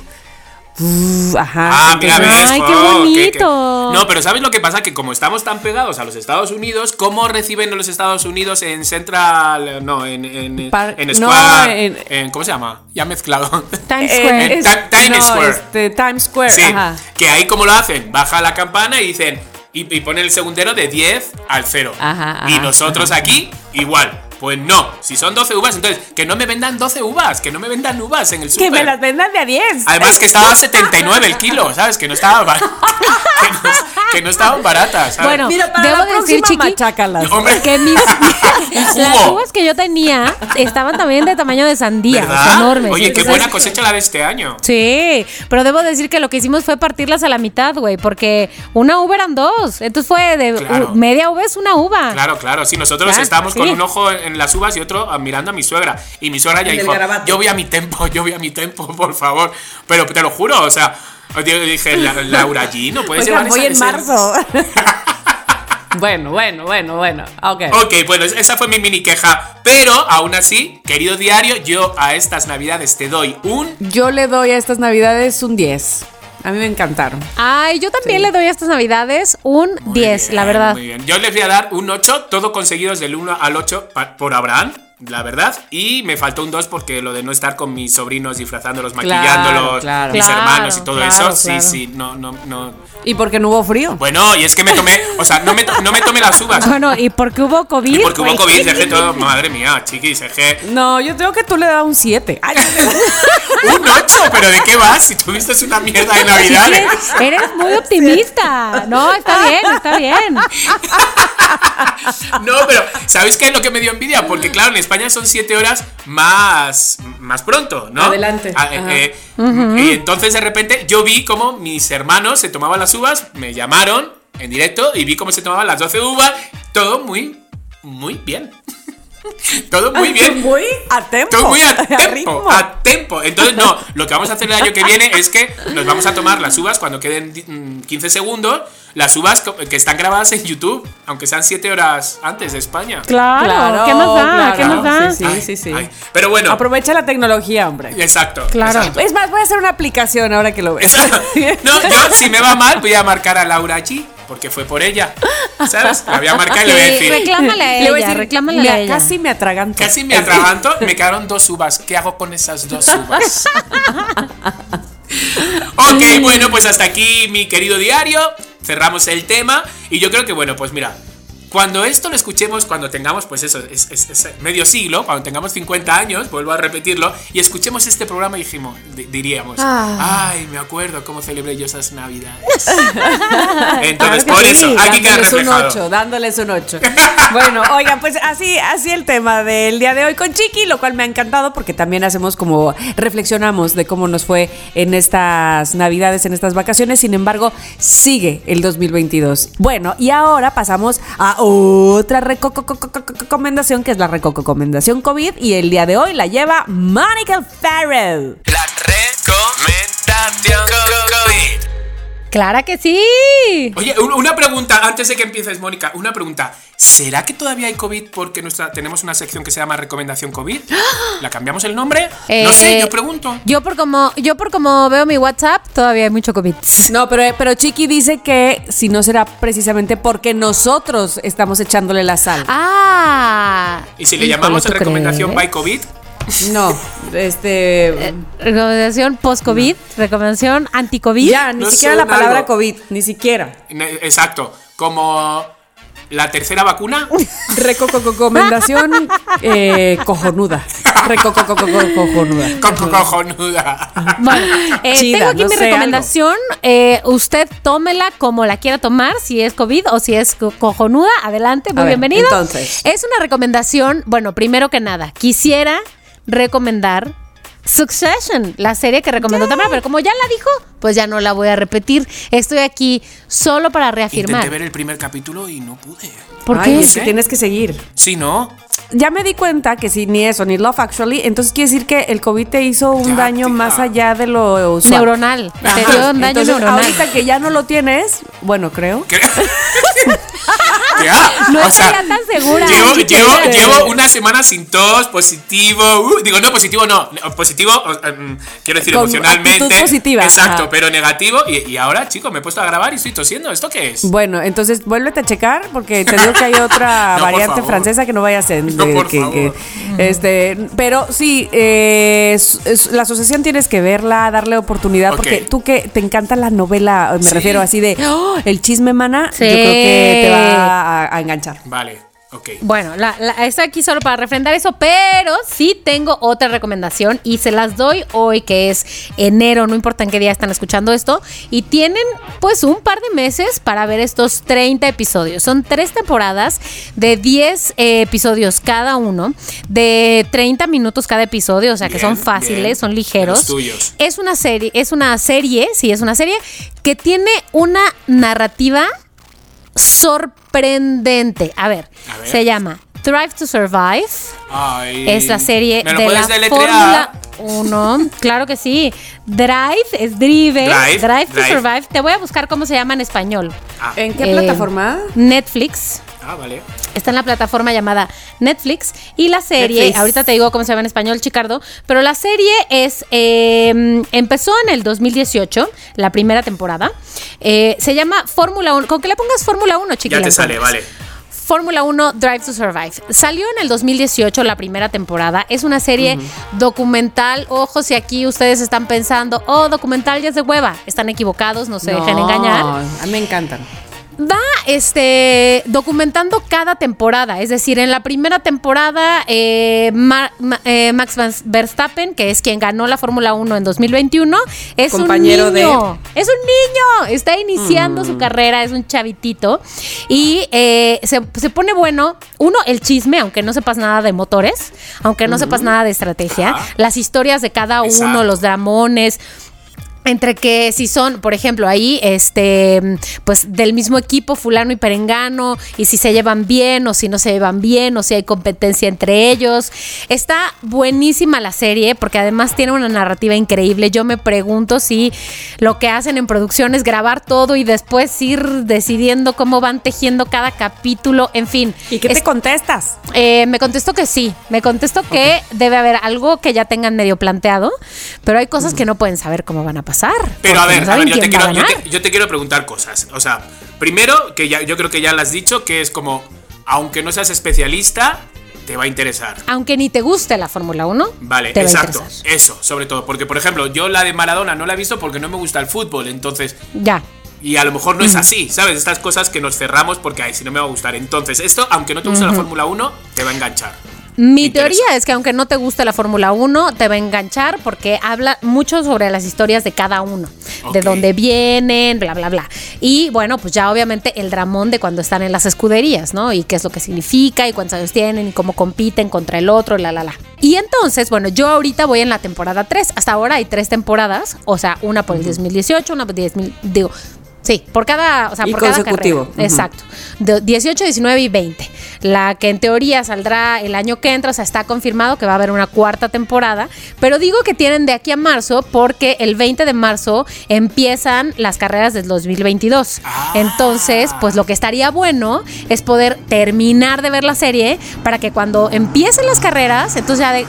Ajá. Ah, mira, entonces- ves. Ay, qué bonito. No, pero ¿sabes lo que pasa? Que como estamos tan pegados a los Estados Unidos, ¿cómo reciben los Estados Unidos en Central. No, en. En, Par- en no, Square. en- en- ¿Cómo se llama? Ya mezclado. Times [LAUGHS] Square. En es- Ti- Times no, Square. este, Times Square, Sí, ajá. que ahí como lo hacen, baja la campana y dicen, y, y ponen el segundero de 10 al 0. Ajá, y nosotros aquí, igual. Pues no, si son 12 uvas, entonces que no me vendan 12 uvas, que no me vendan uvas en el Que súper. me las vendan de a 10. Además que estaba a 79 el kilo, ¿sabes? Que no estaba bar- [LAUGHS] que, no, que no estaban baratas, ¿sabes? Bueno, Mira, para debo la decir, Chiqui, machácalas. Hombre, que mis, [LAUGHS] las uvas que yo tenía estaban también de tamaño de sandía, o sea, ¿verdad? enormes. Oye, qué buena cosecha la de este año. Sí, pero debo decir que lo que hicimos fue partirlas a la mitad, güey, porque una uva eran dos. Entonces fue de Claro. media uva es una uva. Claro, claro, sí, nosotros Ya, estábamos sí. con un ojo en, en las uvas y otro mirando a mi suegra. Y mi suegra ya dijo, garabato. yo voy a mi tempo, [LAUGHS] yo voy a mi tempo, por favor. Pero te lo juro, o sea, yo dije, "La- Laura G, no puedes Oigan, llevar voy esa- en ese-". marzo. [LAUGHS] bueno, bueno, bueno, bueno. Ok. Ok, bueno, esa fue mi mini queja. Pero aún así, querido diario, yo a estas navidades te doy un... Yo le doy a estas navidades un 10. A mí me encantaron. Ay, yo también le doy a estas navidades un 10, la Bien, verdad. Muy bien. Yo les voy a dar un 8, todo conseguidos del 1 al 8 pa- por Abraham, la verdad. Y me faltó un 2 porque lo de no estar con mis sobrinos disfrazándolos, Claro, maquillándolos, claro. mis Claro, hermanos y todo claro, eso. Sí, claro. sí, no, no, no. Y porque no hubo frío. Bueno, y es que me tomé, o sea, no me, no me tomé las uvas. [LAUGHS] Bueno, y porque hubo COVID. Y porque hubo güey. COVID, dejé todo, madre mía, chiquis, dejé No, yo tengo que tú le das un 7. [LAUGHS] un 8, pero ¿de qué vas? Si tuviste una mierda de navidades. [LAUGHS] Chiqui, Eres muy optimista. No, está bien, está bien. No, pero ¿sabéis qué es lo que me dio envidia? Porque claro, en España son 7 horas más, más pronto, ¿no? Adelante. Ah, eh, eh, Y entonces de repente yo vi como mis hermanos se tomaban las uvas, me llamaron en directo y vi cómo se tomaban las 12 uvas. Todo muy, muy bien. [LAUGHS] [LAUGHS] Todo muy bien. Muy a tempo. Todo muy [LAUGHS] a tempo, ritmo. a tempo. Entonces, no, lo que vamos a hacer el año que viene es que nos vamos a tomar las uvas cuando queden mm, 15 segundos, las uvas que están grabadas en YouTube, aunque sean 7 horas antes de España. Claro, Claro, ¿qué más da? claro. ¿Qué más da? Sí, Ay, sí, sí. ay. Pero bueno, Aprovecha la tecnología, hombre. exacto. Claro. exacto. Es más, voy a hacer una aplicación ahora que lo ves. [LAUGHS] No, yo si me va mal voy a marcar a Laura G, porque fue por ella. ¿Sabes? [LAUGHS] La voy a marcar y le voy a decir, reclámale a Le voy a ella, decir, reclámale "Mira, a ella. Casi me atraganto. casi me atraganto, me [LAUGHS] quedaron dos uvas. ¿Qué hago con esas dos uvas? [LAUGHS] Ok, bueno, pues hasta aquí mi querido diario. Cerramos el tema. Y yo creo que, bueno, pues mira. Cuando esto lo escuchemos, cuando tengamos, pues eso, es, es- es medio siglo, cuando tengamos 50 años, vuelvo a repetirlo, y escuchemos este programa y dijimos, di- diríamos, Ah. ay, me acuerdo cómo celebré yo esas navidades. [LAUGHS] Entonces, por eso, hay que quedar dándoles un reflejado. 8, dándoles un 8. bueno, oigan, pues así, así el tema del día de hoy con Chiqui, lo cual me ha encantado porque también hacemos como reflexionamos de cómo nos fue en estas navidades, en estas vacaciones. Sin embargo, sigue el 2022. Bueno, y ahora pasamos a otra reco- co- co- co- recomendación que es la recomendación COVID y el día de hoy la lleva Monica Farrell. La recomendación COVID. Clara que sí. Oye, un- una pregunta, antes de que empieces, Mónica, una pregunta. ¿Será que todavía hay COVID porque nuestra, tenemos una sección que se llama Recomendación COVID? ¿La cambiamos el nombre? no sé, Eh, yo pregunto. Yo por como, yo por como veo mi WhatsApp, todavía hay mucho COVID. No, pero, pero Chiqui dice que si no será precisamente porque nosotros estamos echándole la sal. Ah. ¿Y si le llamamos ¿tú Recomendación crees? by COVID? No, este. Recomendación post-COVID, recomendación anti-COVID. ya, ni no siquiera la palabra algo. COVID, ni siquiera. Exacto, como la tercera vacuna. [LAUGHS] Recomendación eh, cojonuda. Recocococojonuda. Co- co- cojonuda. Bueno, eh, Chida, tengo aquí no mi recomendación. Eh, usted tómela como la quiera tomar, si es COVID o si es co- cojonuda. Adelante, muy A ver, bienvenido. entonces. Es una recomendación, bueno, primero que nada, quisiera recomendar Succession, la serie que recomendó Tamara, pero como ya la dijo, pues ya no la voy a repetir. Estoy aquí solo para reafirmar. Intenté ver el primer capítulo y no pude. ¿Por Ay, qué? es que tienes que seguir. Sí, ¿no? Ya me di cuenta que si ni eso, ni Love Actually, entonces quiere decir que el COVID te hizo un Ya, daño tía. más allá de lo usual. Neuronal. Te Ajá. dio un daño Entonces, neuronal. Ahorita que ya no lo tienes, bueno, creo. ¿Qué? [LAUGHS] Ya, No o estoy sea, ya tan segura. Llevo, Chiqui. llevo, llevo una semana sin tos, positivo. uh, digo, no, positivo no. Positivo, o, em, quiero decir, Con emocionalmente. actitud positiva, Exacto, ajá. pero negativo. Y, y ahora, chicos, me he puesto a grabar y estoy tosiendo. ¿Esto qué es? Bueno, entonces vuélvete a checar porque te digo que hay [LAUGHS] otra No, variante francesa que no vaya a ser. [LAUGHS] No, de- por que- favor. que- este, pero sí, eh, es- es- la asociación tienes que verla, darle oportunidad porque tú que te encanta la novela, me Sí. refiero así de "Oh, el chisme mana, Sí. yo creo que te va a, a enganchar. Vale, ok. Bueno, la, la- estoy aquí solo para refrendar eso, pero sí tengo otra recomendación y se las doy hoy, que es enero, no importa en qué día están escuchando esto, y tienen pues un par de meses para ver estos 30 episodios. Son tres temporadas de 10 eh, episodios cada uno, de 30 minutos cada episodio, o sea que son fáciles, bien. son ligeros. Es una serie, es una serie, sí, es una serie que tiene una narrativa sorprendente. A ver, A ver. se llama Thrive to Survive. Ay, Es la serie ¿me lo de la deletrear? Fórmula 1. [LAUGHS] Claro que sí. Drive es Drive. Drive, Drive, to Drive. Survive. Te voy a buscar cómo se llama en español. Ah, ¿En qué Eh, plataforma? Netflix. Ah, vale. Está en la plataforma llamada Netflix y la serie, Netflix. ahorita te digo cómo se llama en español, Chicardo, pero la serie es, eh, empezó en el 2018, la primera temporada, Eh, se llama Fórmula 1, con que le pongas Fórmula 1, Ya chiquilla. te sale, vale. Fórmula 1 Drive to Survive. Salió en el 2018 la primera temporada. Es una serie documental. Ojo, si aquí ustedes están pensando, oh, documental ya es de hueva. Están equivocados, no se dejen engañar A mí me encantan. Va este documentando cada temporada. Es decir, en la primera temporada, eh, Ma- Ma- eh, Max Verstappen, que es quien ganó la Fórmula 1 en 2021, es Compañero un de- niño. Es un niño. Está iniciando su carrera, es un chavitito. Y eh, se, se pone bueno, uno, el chisme, aunque no sepas nada de motores, aunque no sepas nada de estrategia, las historias de cada uno, los dramones. Entre que si son, por ejemplo, ahí, este, pues del mismo equipo, fulano y perengano, y si se llevan bien o si no se llevan bien, o si hay competencia entre ellos. Está buenísima la serie, porque además tiene una narrativa increíble. Yo me pregunto si lo que hacen en producción es grabar todo y después ir decidiendo cómo van tejiendo cada capítulo. En fin. ¿Y qué es- te contestas? eh, me contestó que sí, me contestó que debe haber algo que ya tengan medio planteado, pero hay cosas que no pueden saber cómo van a pasar. Pero a ver, no a ver, yo te, quiero, yo, te, yo te quiero preguntar cosas. O sea, primero, que ya, yo creo que ya lo has dicho, que es como, aunque no seas especialista, te va a interesar. Aunque ni te guste la Fórmula 1, Vale, te va a exacto. Eso, sobre todo. Porque, por ejemplo, yo la de Maradona no la he visto porque no me gusta el fútbol. Entonces, Ya. y a lo mejor no es así, ¿sabes? Estas cosas que nos cerramos porque, ay, si no me va a gustar. Entonces, esto, aunque no te gusta la Fórmula 1, te va a enganchar. Mi interesa. teoría es que aunque no te guste la Fórmula 1, te va a enganchar porque habla mucho sobre las historias de cada uno, de dónde vienen, bla, bla, bla. Y bueno, pues ya obviamente el dramón de cuando están en las escuderías, ¿no? Y qué es lo que significa y cuántos años tienen y cómo compiten contra el otro, la, la, la. Y entonces, bueno, yo ahorita voy en la temporada 3. Hasta ahora hay tres temporadas, o sea, una por el 2018, una por el 2000, digo... Sí, por cada, o sea, Y por cada carrera. Exacto. De 18, 19 y 20. La que en teoría saldrá el año que entra, o sea, está confirmado que va a haber una cuarta temporada, pero digo que tienen de aquí a marzo porque el 20 de marzo empiezan las carreras del 2022. Ah. Entonces, pues lo que estaría bueno es poder terminar de ver la serie para que cuando empiecen las carreras, entonces ya de...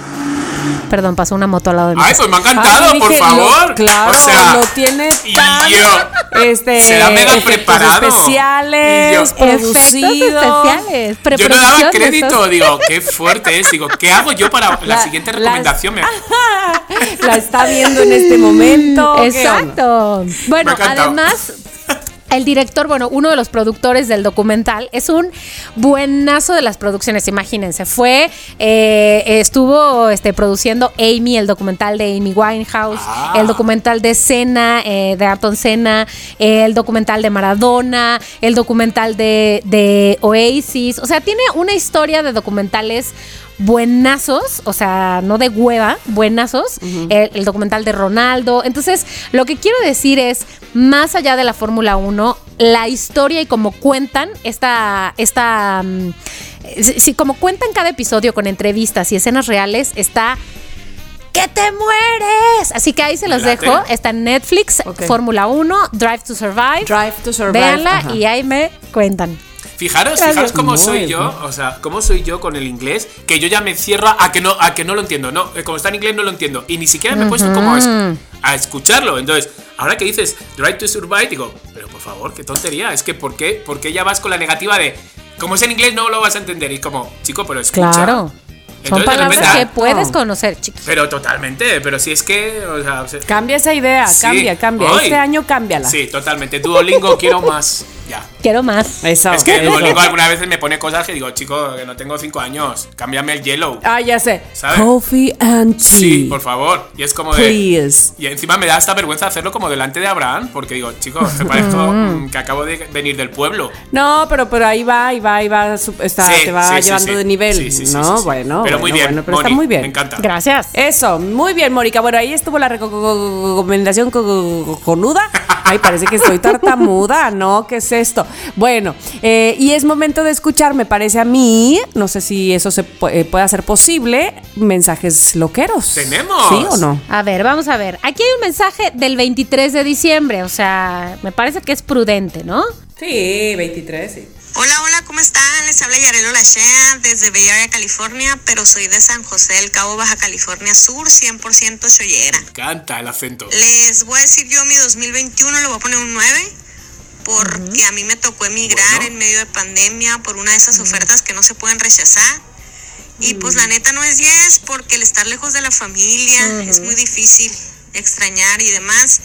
Perdón, pasó una moto al lado de mí. Ay, pues me ha encantado, Ay, por dije, favor. lo- claro, o sea, lo tiene y tan, yo- este, será mega efectos preparado. especiales, Y yo- Efectos producido. especiales. Yo no daba crédito, digo, qué fuerte es. Digo, ¿qué hago yo para la, La- siguiente recomendación? Me- [LAUGHS] La está viendo en este momento. Exacto. Bueno, además, el director, bueno, uno de los productores del documental, es un buenazo de las producciones, imagínense. Fue, eh, estuvo este, produciendo Amy, el documental de Amy Winehouse, Ah. el documental de Senna, eh, de Ayrton Senna, el documental de Maradona, el documental de, de Oasis. O sea, tiene una historia de documentales buenazos, o sea, no de hueva, buenazos, el, el documental de Ronaldo. Entonces, lo que quiero decir es, más allá de la Fórmula 1, la historia y cómo cuentan esta, esta, mm, si, si como cuentan cada episodio con entrevistas y escenas reales, está ¡Que te mueres! Así que ahí se los late. dejo. Está en Netflix. Fórmula 1, Drive to Survive. Drive to Survive. Véanla ajá. y ahí me cuentan. Fijaros, fijaros cómo soy bien. yo, o sea, cómo soy yo con el inglés, que yo ya me cierro a que no, a que no lo entiendo, no, eh, como está en inglés no lo entiendo, y ni siquiera me he puesto como a, a escucharlo. Entonces, ahora que dices Drive to Survive, digo, pero por favor, qué tontería, es que ¿por qué, por qué ya vas con la negativa de, como es en inglés no lo vas a entender? Y como, chico, pero escucha. Claro. Son Entonces, de palabras repente, que puedes no. conocer, chicos. Pero totalmente, pero si es que, o sea, o sea, Cambia esa idea, Sí. cambia, cambia. Hoy. Este año cámbiala. sí, totalmente. Duolingo quiero más. Ya. Quiero más. Eso. Es que. Duolingo algunas veces me pone cosas que digo, chico, que no tengo cinco años, cámbiame el yellow. Ah, ya sé. ¿Sabes? Coffee and tea. Sí, por favor. Y es como de. Please. Y encima me da hasta vergüenza hacerlo como delante de Abraham, porque digo, chicos, me parezco mm, que acabo de venir del pueblo. No, pero, pero ahí va, ahí va, ahí va, está, Sí, te va sí, llevando sí. de nivel. Sí, sí, sí, no, sí, sí. bueno. Pero bueno, muy bien, bueno, pero está muy bien. Me encanta. Gracias. Eso, muy bien, Mónica. Bueno, ahí estuvo la recomendación conuda. Ay, parece que estoy tartamuda, ¿no? ¿Qué es esto? Bueno, eh, y es momento de escuchar, me parece a mí, no sé si eso se pu- eh, puede hacer posible, mensajes loqueros. ¡Tenemos! ¿Sí o no? A ver, vamos a ver. Aquí hay un mensaje del 23 de diciembre, o sea, me parece que es prudente, ¿no? Sí, 23, sí. Hola, hola, ¿cómo están? Les habla Yarelo Lachea desde Bay Area, California, pero soy de San José del Cabo, Baja California Sur, 100% chollera. Me encanta el acento. Les voy a decir yo mi 2021, le voy a poner un 9, porque a mí me tocó emigrar Bueno. en medio de pandemia por una de esas ofertas que no se pueden rechazar. Y pues la neta no es 10, porque el estar lejos de la familia es muy difícil extrañar y demás.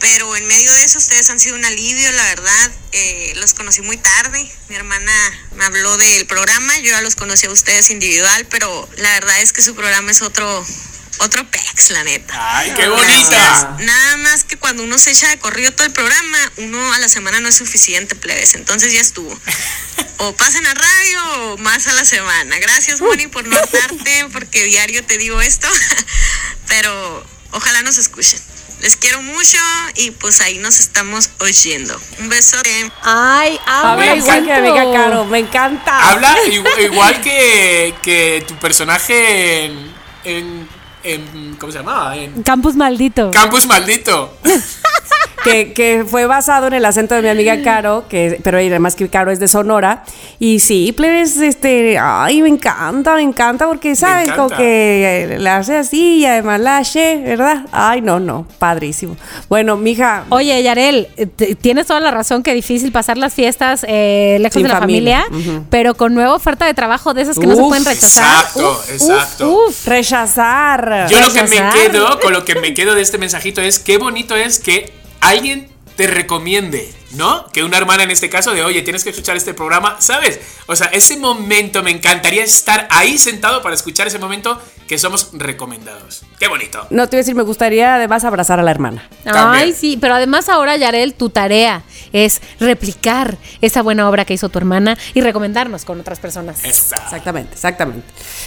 Pero en medio de eso ustedes han sido un alivio, la verdad. Eh, los conocí muy tarde. Mi hermana me habló del programa, yo ya los conocí a ustedes individual, pero la verdad es que su programa es otro, otro pex, la neta. ¡Ay, qué Gracias. bonita! Nada más que cuando uno se echa de corrido todo el programa, uno a la semana no es suficiente, plebes. Entonces ya estuvo. O pasen a radio o más a la semana. Gracias, Moni, por no hartarte, porque diario te digo esto. [LAUGHS] Pero ojalá nos escuchen. Les quiero mucho y pues ahí nos estamos oyendo. Un besote. Ay, A amo ver, el igual que amiga Caro, me encanta. Habla igu- igual que, que tu personaje en, en, en- ¿Cómo se llamaba? En Campus maldito. Campus Maldito. [LAUGHS] que, que fue basado en el acento de mi amiga Caro, que, pero además que Caro es de Sonora. Y sí, plebes, este, ay, me encanta, me encanta, porque sabes, como encanta. que eh, la hace así y además la hace, ¿verdad? Ay, no, no, padrísimo. Bueno, mija, Oye, Yarel, eh, tienes toda la razón que difícil pasar las fiestas eh, lejos de la familia. familia, pero con nueva oferta de trabajo de esas que no se pueden rechazar. exacto, Uf, exacto. Uf, uf. Yo lo que me quedo, con lo que me [LAUGHS] quedo de este mensajito es qué bonito es que alguien te recomiende, ¿no? Que una hermana en este caso de, oye, tienes que escuchar este programa, ¿sabes? O sea, ese momento me encantaría estar ahí sentado para escuchar ese momento que somos recomendados. Qué bonito. No te iba a decir, me gustaría además abrazar a la hermana. Ay, sí, pero además ahora, Yarel, tu tarea es replicar esa buena obra que hizo tu hermana y recomendarnos con otras personas. Esa. Exactamente, exactamente.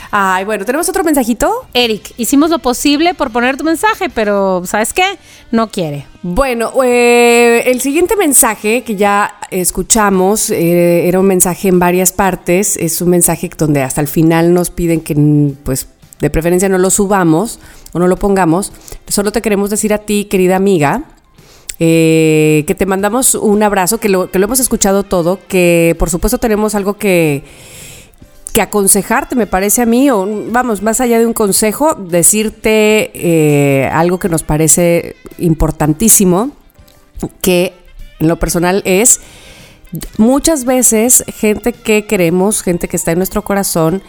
Ay, bueno, ¿tenemos otro mensajito? Eric, hicimos lo posible por poner tu mensaje, pero ¿sabes qué? No quiere. Bueno, eh, el siguiente mensaje que ya escuchamos eh, era un mensaje en varias partes. Es un mensaje donde hasta el final nos piden que, mm, pues, de preferencia no lo subamos o no lo pongamos. Solo te queremos decir a ti, querida amiga, eh, que te mandamos un abrazo, que lo, que lo hemos escuchado todo, que por supuesto tenemos algo que, que aconsejarte, me parece a mí, o vamos, más allá de un consejo, decirte eh, algo que nos parece importantísimo, que en lo personal es muchas veces gente que queremos, gente que está en nuestro corazón,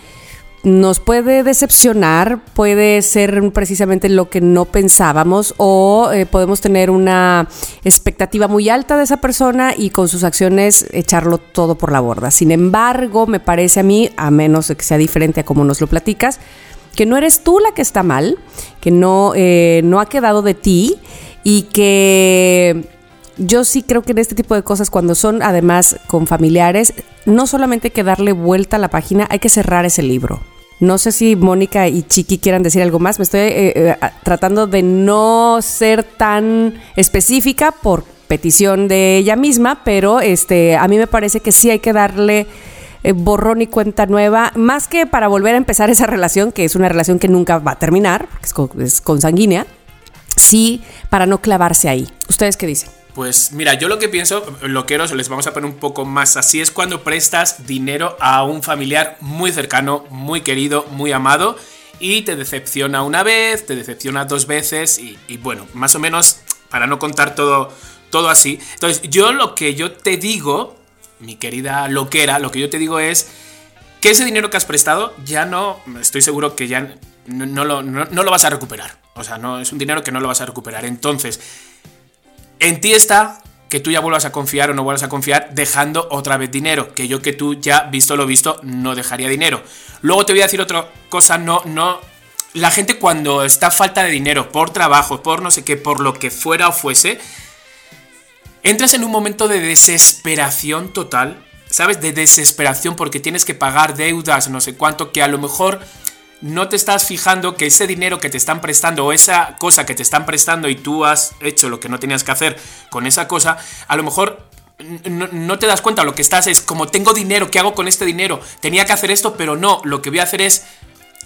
nos puede decepcionar, puede ser precisamente lo que no pensábamos o eh, podemos tener una expectativa muy alta de esa persona y con sus acciones echarlo todo por la borda. Sin embargo, me parece a mí, a menos que sea diferente a como nos lo platicas, que no eres tú la que está mal, que no, eh, no ha quedado de ti y que yo sí creo que en este tipo de cosas, cuando son además con familiares, no solamente hay que darle vuelta a la página, hay que cerrar ese libro. No sé si Mónica y Chiqui quieran decir algo más. Me estoy eh, eh, tratando de no ser tan específica por petición de ella misma, pero este, a mí me parece que sí hay que darle eh, borrón y cuenta nueva, más que para volver a empezar esa relación, que es una relación que nunca va a terminar, porque con- es consanguínea, sí para no clavarse ahí. ¿Ustedes qué dicen? Pues mira, yo lo que pienso, loqueros, les vamos a poner un poco más así, es cuando prestas dinero a un familiar muy cercano, muy querido, muy amado, y te decepciona una vez, te decepciona dos veces, y, bueno, más o menos, para no contar todo, todo así. Entonces, yo lo que yo te digo, mi querida loquera, lo que yo te digo es que ese dinero que has prestado ya no, estoy seguro que ya no, no lo, no lo vas a recuperar. O sea, no es un dinero que no lo vas a recuperar. Entonces, en ti está que tú ya vuelvas a confiar o no vuelvas a confiar dejando otra vez dinero. Que yo que tú ya, visto lo visto, no dejaría dinero. Luego te voy a decir otra cosa, no, no... La gente cuando está falta de dinero por trabajo, por no sé qué, por lo que fuera o fuese, entras en un momento de desesperación total, ¿sabes? De desesperación porque tienes que pagar deudas, no sé cuánto, que a lo mejor no te estás fijando que ese dinero que te están prestando o esa cosa que te están prestando y tú has hecho lo que no tenías que hacer con esa cosa, a lo mejor no, te das cuenta, lo que estás es como tengo dinero, ¿qué hago con este dinero? Tenía que hacer esto, pero no, lo que voy a hacer es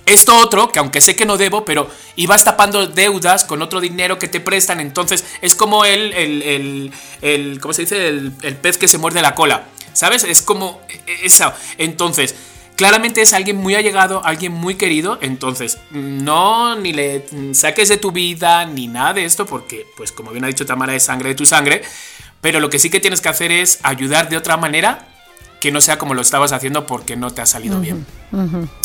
esto otro, que aunque sé que no debo, pero y vas tapando deudas con otro dinero que te prestan, entonces es como el, el, el, el- ¿cómo se dice? El, el pez que se muerde la cola, ¿sabes? Es como eso. Entonces, claramente es alguien muy allegado, alguien muy querido, entonces no ni le saques de tu vida ni nada de esto, porque, pues como bien ha dicho Tamara, es sangre de tu sangre, pero lo que sí que tienes que hacer es ayudar de otra manera que no sea como lo estabas haciendo porque no te ha salido bien.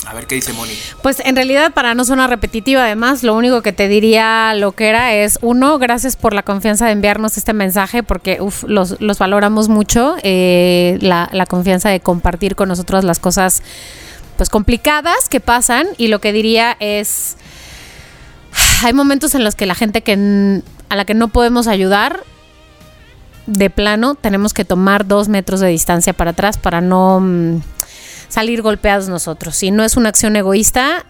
A ver qué dice Moni. Pues en realidad, para no sonar repetitiva, además, lo único que te diría lo que era es, uno, gracias por la confianza de enviarnos este mensaje, porque uf, los, los valoramos mucho, eh, la, la confianza de compartir con nosotros las cosas pues complicadas que pasan, y lo que diría es, hay momentos en los que la gente que a la que no podemos ayudar, de plano, tenemos que tomar dos metros de distancia para atrás para no... mm, salir golpeados nosotros. Y no es una acción egoísta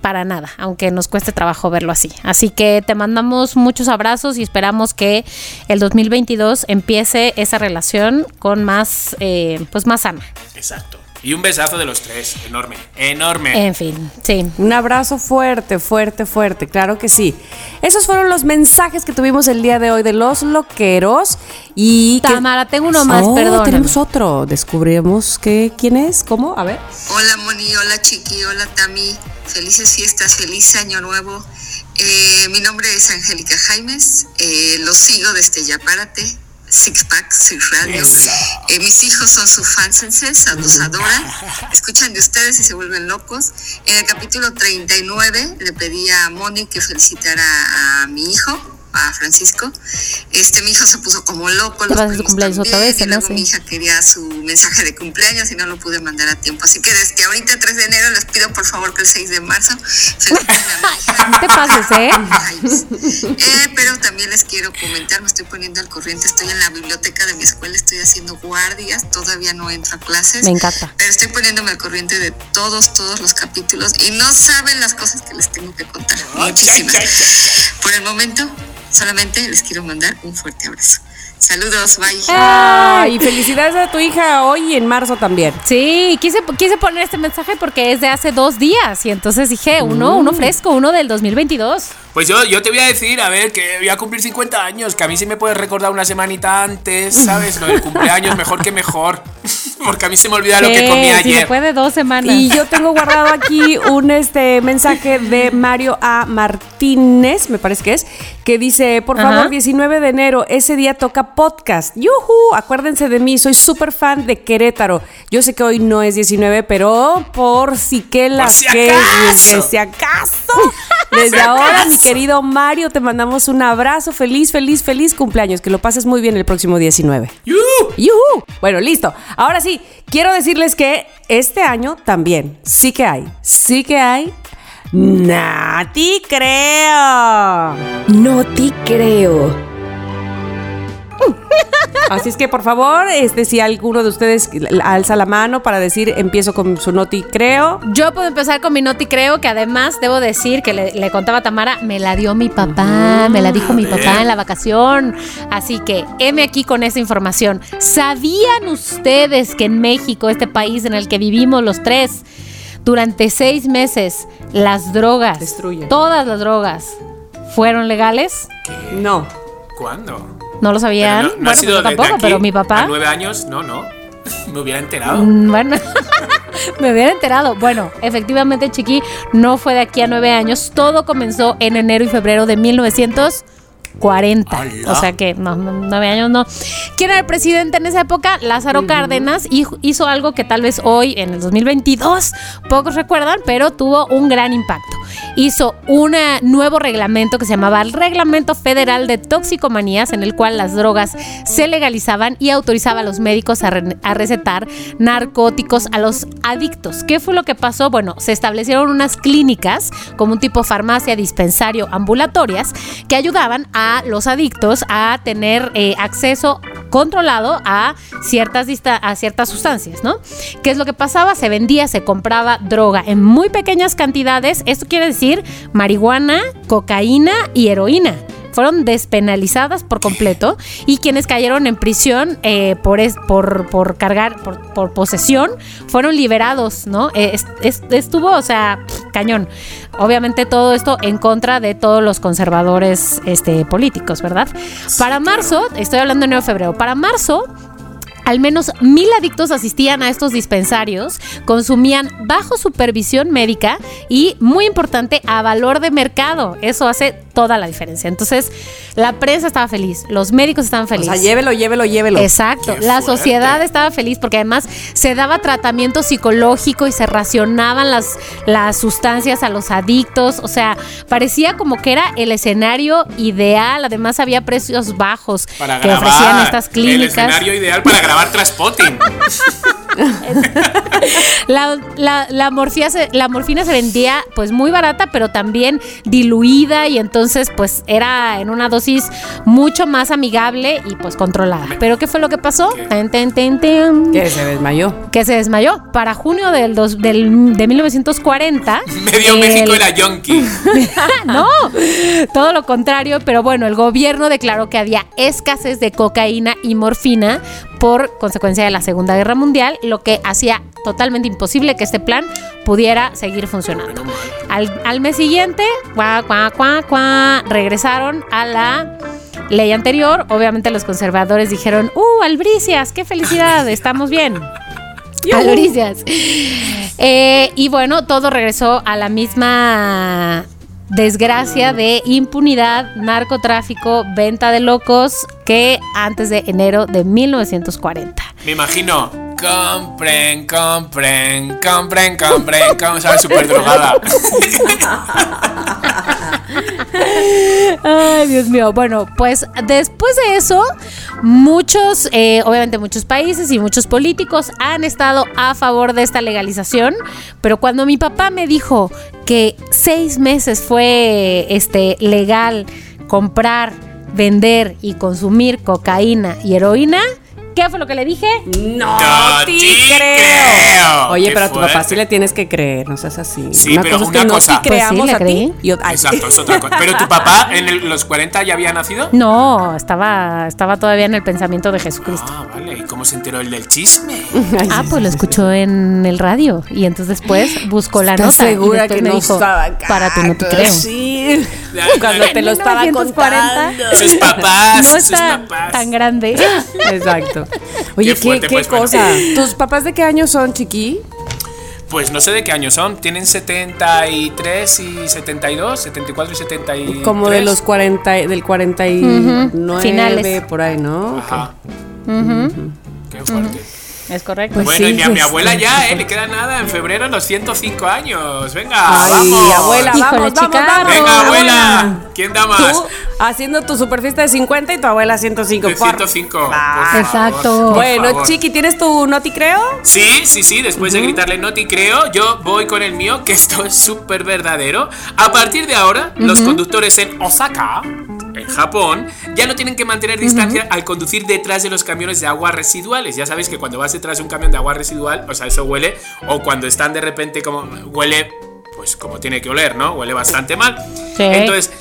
para nada, aunque nos cueste trabajo verlo así. Así que te mandamos muchos abrazos y esperamos que el 2022 empiece esa relación con más, eh, pues más sana. Exacto. Y un besazo de los tres. Enorme. Enorme. En fin, sí. Un abrazo fuerte, fuerte, fuerte, claro que sí. Esos fueron los mensajes que tuvimos el día de hoy de los loqueros y que- Tamara, tengo uno más, Oh, perdóname. tenemos otro. Descubrimos que quién es, cómo, a ver. Hola Moni, hola Chiqui, hola Tami. Felices fiestas, feliz año nuevo. Eh, mi nombre es Angélica Jaimes, eh, los sigo desde Yapárate, Six Pack, Six Radio. Eh, mis hijos son sus fansenses, los adoran, [LAUGHS] escuchan de ustedes y se vuelven locos. En el capítulo 39 le pedí a Moni que felicitara a mi hijo, a Francisco. Este, mi hijo se puso como loco. Los su cumpleaños otra vez, y luego mi hija quería su mensaje de cumpleaños y no lo pude mandar a tiempo. Así que desde ahorita, 3 de enero, les pido por favor que el 6 de marzo mi hija. [LAUGHS] No te pases, ¿eh? Eh, pero también les quiero comentar, me estoy poniendo al corriente, estoy en la biblioteca de mi escuela, estoy haciendo guardias, todavía no entro a clases. Me encanta. Pero estoy poniéndome al corriente de todos, todos los capítulos y no saben las cosas que les tengo que contar. Muchísimas. Por el momento, solamente les quiero mandar un fuerte abrazo. Saludos, bye. Ay, felicidades a tu hija hoy y en marzo también. Sí, quise, quise poner este mensaje porque es de hace dos días y entonces dije, uno, uno fresco, uno del 2022. Pues yo, yo te voy a decir, a ver, que voy a cumplir 50 años, que a mí sí me puedes recordar una semanita antes, ¿sabes? Lo del cumpleaños, mejor que mejor. [LAUGHS] Porque a mí se me olvida lo que comí sí, ayer. se puede dos semanas. Y yo tengo guardado aquí un este mensaje de Mario A. Martínez, me parece que es, que dice, por Ajá. favor, 19 de enero, ese día toca podcast. ¡Yuhu! Acuérdense de mí, soy súper fan de Querétaro. Yo sé que hoy no es 19, pero por si que las si que acaso. si acaso. Desde ahora, mi querido Mario, te mandamos un abrazo. Feliz, feliz, feliz cumpleaños. Que lo pases muy bien el próximo 19. ¡Yuhu! ¡Yuhu! Bueno, listo. Ahora sí, quiero decirles que este año también sí que hay, sí que hay. Nati creo. No te creo. Así es que, por favor, este, si alguno de ustedes alza la mano para decir empiezo con su noti creo. Yo puedo empezar con mi noti creo, que además debo decir que le, le contaba a Tamara, me la dio mi papá, me la dijo mi papá en la vacación. Así que, heme aquí con esa información. ¿Sabían ustedes que en México, este país en el que vivimos los tres, durante seis meses las drogas, Destruyen. todas las drogas, fueron legales? No. ¿Cuándo? ¿No lo sabían? Pero no, no Bueno, ha sido yo desde tampoco, aquí pero mi papá. A nueve años, no, no. [LAUGHS] Me hubiera enterado. Mm, Bueno, [LAUGHS] me hubiera enterado. Bueno, efectivamente, Chiqui, no fue de aquí a nueve años. Todo comenzó en enero y febrero de 1940. ¡Hala! O sea que, no, nueve años no. ¿Quién era el presidente en esa época? Lázaro Cárdenas. Hizo algo que tal vez hoy, en el 2022, pocos recuerdan, pero tuvo un gran impacto. Hizo un eh, nuevo reglamento que se llamaba el Reglamento Federal de Toxicomanías, en el cual las drogas se legalizaban y autorizaba a los médicos a, re- a recetar narcóticos a los adictos. ¿Qué fue lo que pasó? Bueno, se establecieron unas clínicas como un tipo farmacia dispensario ambulatorias que ayudaban a los adictos a tener eh, acceso controlado a ciertas, a ciertas sustancias, ¿no? ¿Qué es lo que pasaba? Se vendía, se compraba droga en muy pequeñas cantidades. Esto quiere decir marihuana, cocaína y heroína fueron despenalizadas por completo y quienes cayeron en prisión eh, por, es- por, por cargar, por, por posesión, fueron liberados, ¿no? Eh, es- es- estuvo, o sea, cañón. Obviamente todo esto en contra de todos los conservadores este, políticos, ¿verdad? Para marzo, estoy hablando de enero febrero, para marzo al menos mil adictos asistían a estos dispensarios, consumían bajo supervisión médica y, muy importante, a valor de mercado. Eso hace toda la diferencia. Entonces, la prensa estaba feliz, los médicos estaban O felices. sea, llévelo, llévelo, llévelo. Exacto, Qué la fuerte. sociedad estaba feliz porque además se daba tratamiento psicológico y se racionaban las, las sustancias a los adictos, o sea, parecía como que era el escenario ideal, además había precios bajos Para que grabar. ofrecían estas El clínicas. escenario ideal para grabar Traspotting. [LAUGHS] La, la- la morfía se- la morfina se vendía pues muy barata, pero también diluida y entonces pues era en una dosis mucho más amigable y pues controlada. Pero ¿qué fue lo que pasó? Ten, ten, ten, ten. Que se desmayó. que se desmayó. Para junio del, dos- del- de 1940. Medio el- México era yonki. [LAUGHS] no, todo lo contrario, pero bueno, el gobierno declaró que había escasez de cocaína y morfina por consecuencia de la Segunda Guerra Mundial, lo que hacía totalmente imposible que este plan pudiera seguir funcionando. Al, al mes siguiente, cuá, cuá, cuá, cuá, regresaron a la ley anterior. Obviamente los conservadores dijeron, ¡uh, albricias! ¡Qué felicidad! Estamos bien. [LAUGHS] Albricias. Eh, y bueno, todo regresó a la misma desgracia de impunidad, narcotráfico, venta de locos que antes de enero de 1940. Me imagino. Compren, compren, compren, compren. Como sabes, súper drogada. [LAUGHS] Ay, Dios mío. Bueno, pues después de eso, muchos, eh, obviamente muchos países y muchos políticos han estado a favor de esta legalización, pero cuando mi papá me dijo que seis meses fue este, legal comprar, vender y consumir cocaína y heroína, ¿qué fue lo que le dije? No, No te te creo. creo. Oye, Qué pero a tu papá sí le tienes que creer, no seas así. Sí, pero cosa es una que cosa. no te Pues sí, creamos le a ti. y ay, Exacto, es otra cosa. Pero tu papá en el- los 40 ya había nacido. No, estaba, estaba todavía en el pensamiento de Jesucristo. Ah, vale. ¿Y cómo se enteró el del chisme? [LAUGHS] Ay, Ah, sí, pues lo sí, escuchó en el radio y entonces después [GASPS] buscó la ¿Estás nota. y segura después que me no dijo, estaba Para ti no te creo. Sí. Cuando te lo estaba 1940. contando. Sus papás, No sus está papás. tan grande. [LAUGHS] Exacto. Oye, Qué qué, fuerte, qué pues, bueno. cosa. ¿Tus papás de qué años son, chiqui? Pues no sé de qué años son. Tienen 73 y 72, 74 y 73. Como de los 40, y- del 49, Finales. por ahí, ¿no? Ajá. Qué fuerte. Es correcto. Pues bueno, sí, y mi, a mi este, abuela ya, ¿eh? Le queda nada. En febrero los 105 años. Venga, Ay, vamos. abuela, Híjole, vamos, vamos, vamos. Venga, abuela. ¿Quién da más? Tú haciendo tu super fiesta de 50 y tu abuela 105. De por 105. por favor. favor, Exacto. por Bueno, favor. chiqui, ¿tienes tu noti creo? Sí, sí, sí, después de gritarle Noti creo, yo voy con el mío, que [LAUGHS] esto es súper verdadero. A partir de ahora, los conductores en Osaka, en Japón, ya no tienen que mantener distancia al conducir detrás de los camiones de agua residuales. Ya sabéis que cuando vas detrás de un camión de agua residual, o sea, eso huele, o cuando están de repente como huele, pues como tiene que oler, ¿no? Huele bastante mal. Sí. Entonces,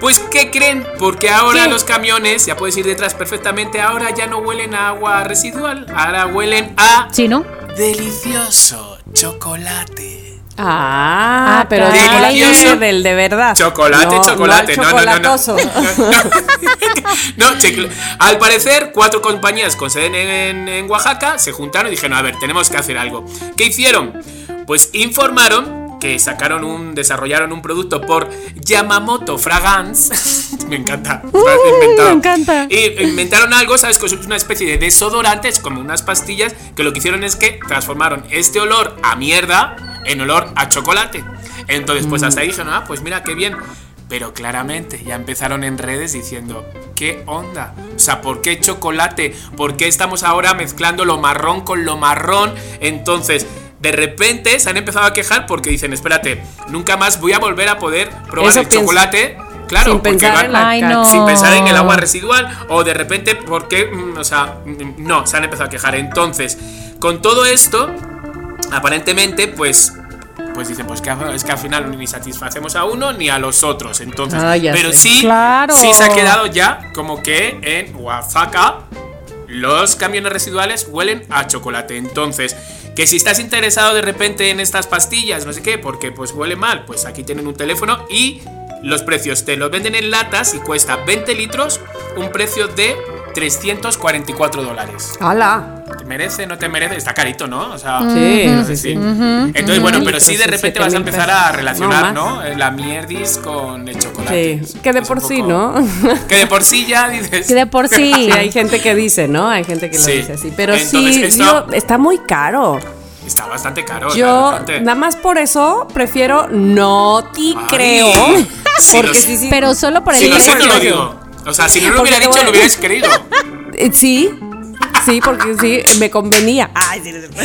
pues, ¿qué creen? Porque ahora ¿Qué? los camiones, ya puedes ir detrás perfectamente, ahora ya no huelen a agua residual, ahora huelen a ¿Sí, no? delicioso chocolate. Ah, Ah, pero del de verdad. Chocolate, No, chocolate, no, no, no, no, [LAUGHS] no. al parecer, cuatro compañías con sede en, en Oaxaca se juntaron y dijeron, a ver, tenemos que hacer algo. ¿Qué hicieron? Pues informaron que sacaron un, desarrollaron un producto por Yamamoto Fragance. [LAUGHS] me encanta. me encanta. Y inventaron algo, ¿sabes? Que es una especie de desodorante, es como unas pastillas, que lo que hicieron es que transformaron este olor a mierda en olor a chocolate. Entonces, pues hasta ahí dijeron, ah, pues mira, qué bien. Pero claramente ya empezaron en redes diciendo, ¿qué onda? O sea, ¿por qué chocolate? ¿Por qué estamos ahora mezclando lo marrón con lo marrón? Entonces, de repente se han empezado a quejar porque dicen, espérate, nunca más voy a volver a poder probar Eso el chocolate. Claro, Sin pensar van- en la Ay, ca- no. sin pensar en el agua residual o de repente porque mm, o sea mm, no se han empezado a quejar entonces con todo esto aparentemente pues pues dicen pues que es que al final ni satisfacemos a uno ni a los otros entonces Ah, pero sé. sí Claro. sí se ha quedado ya como que en Oaxaca los camiones residuales huelen a chocolate. Entonces, que si estás interesado de repente en estas pastillas, no sé qué, porque pues huele mal, pues aquí tienen un teléfono y los precios te los venden en latas y cuesta 20 litros, un precio de 344 dólares. ¡Hala! ¿Te merece? ¿No te merece? Está carito, ¿no? O sea, Sí, no sé, sí. Entonces, bueno, pero sí de repente vas a empezar a relacionar, No, ¿no? La mierdis con el chocolate. Sí, que de por sí, ¿no? [LAUGHS] Que de por sí ya dices. Que de por [LAUGHS] sí. Sí, hay gente que dice, ¿no? Hay gente que lo Sí. dice así. Pero Entonces, sí, esto- digo, está muy caro. Está bastante caro. Yo, realmente. nada más por eso, prefiero no te Ay, creo. [LAUGHS] Porque sí, sí. Pero solo por el Si lo O sea, si no lo hubiera dicho, lo hubierais querido. [LAUGHS] Eh, Sí, sí, porque sí, me convenía. Ay, sí, [LAUGHS]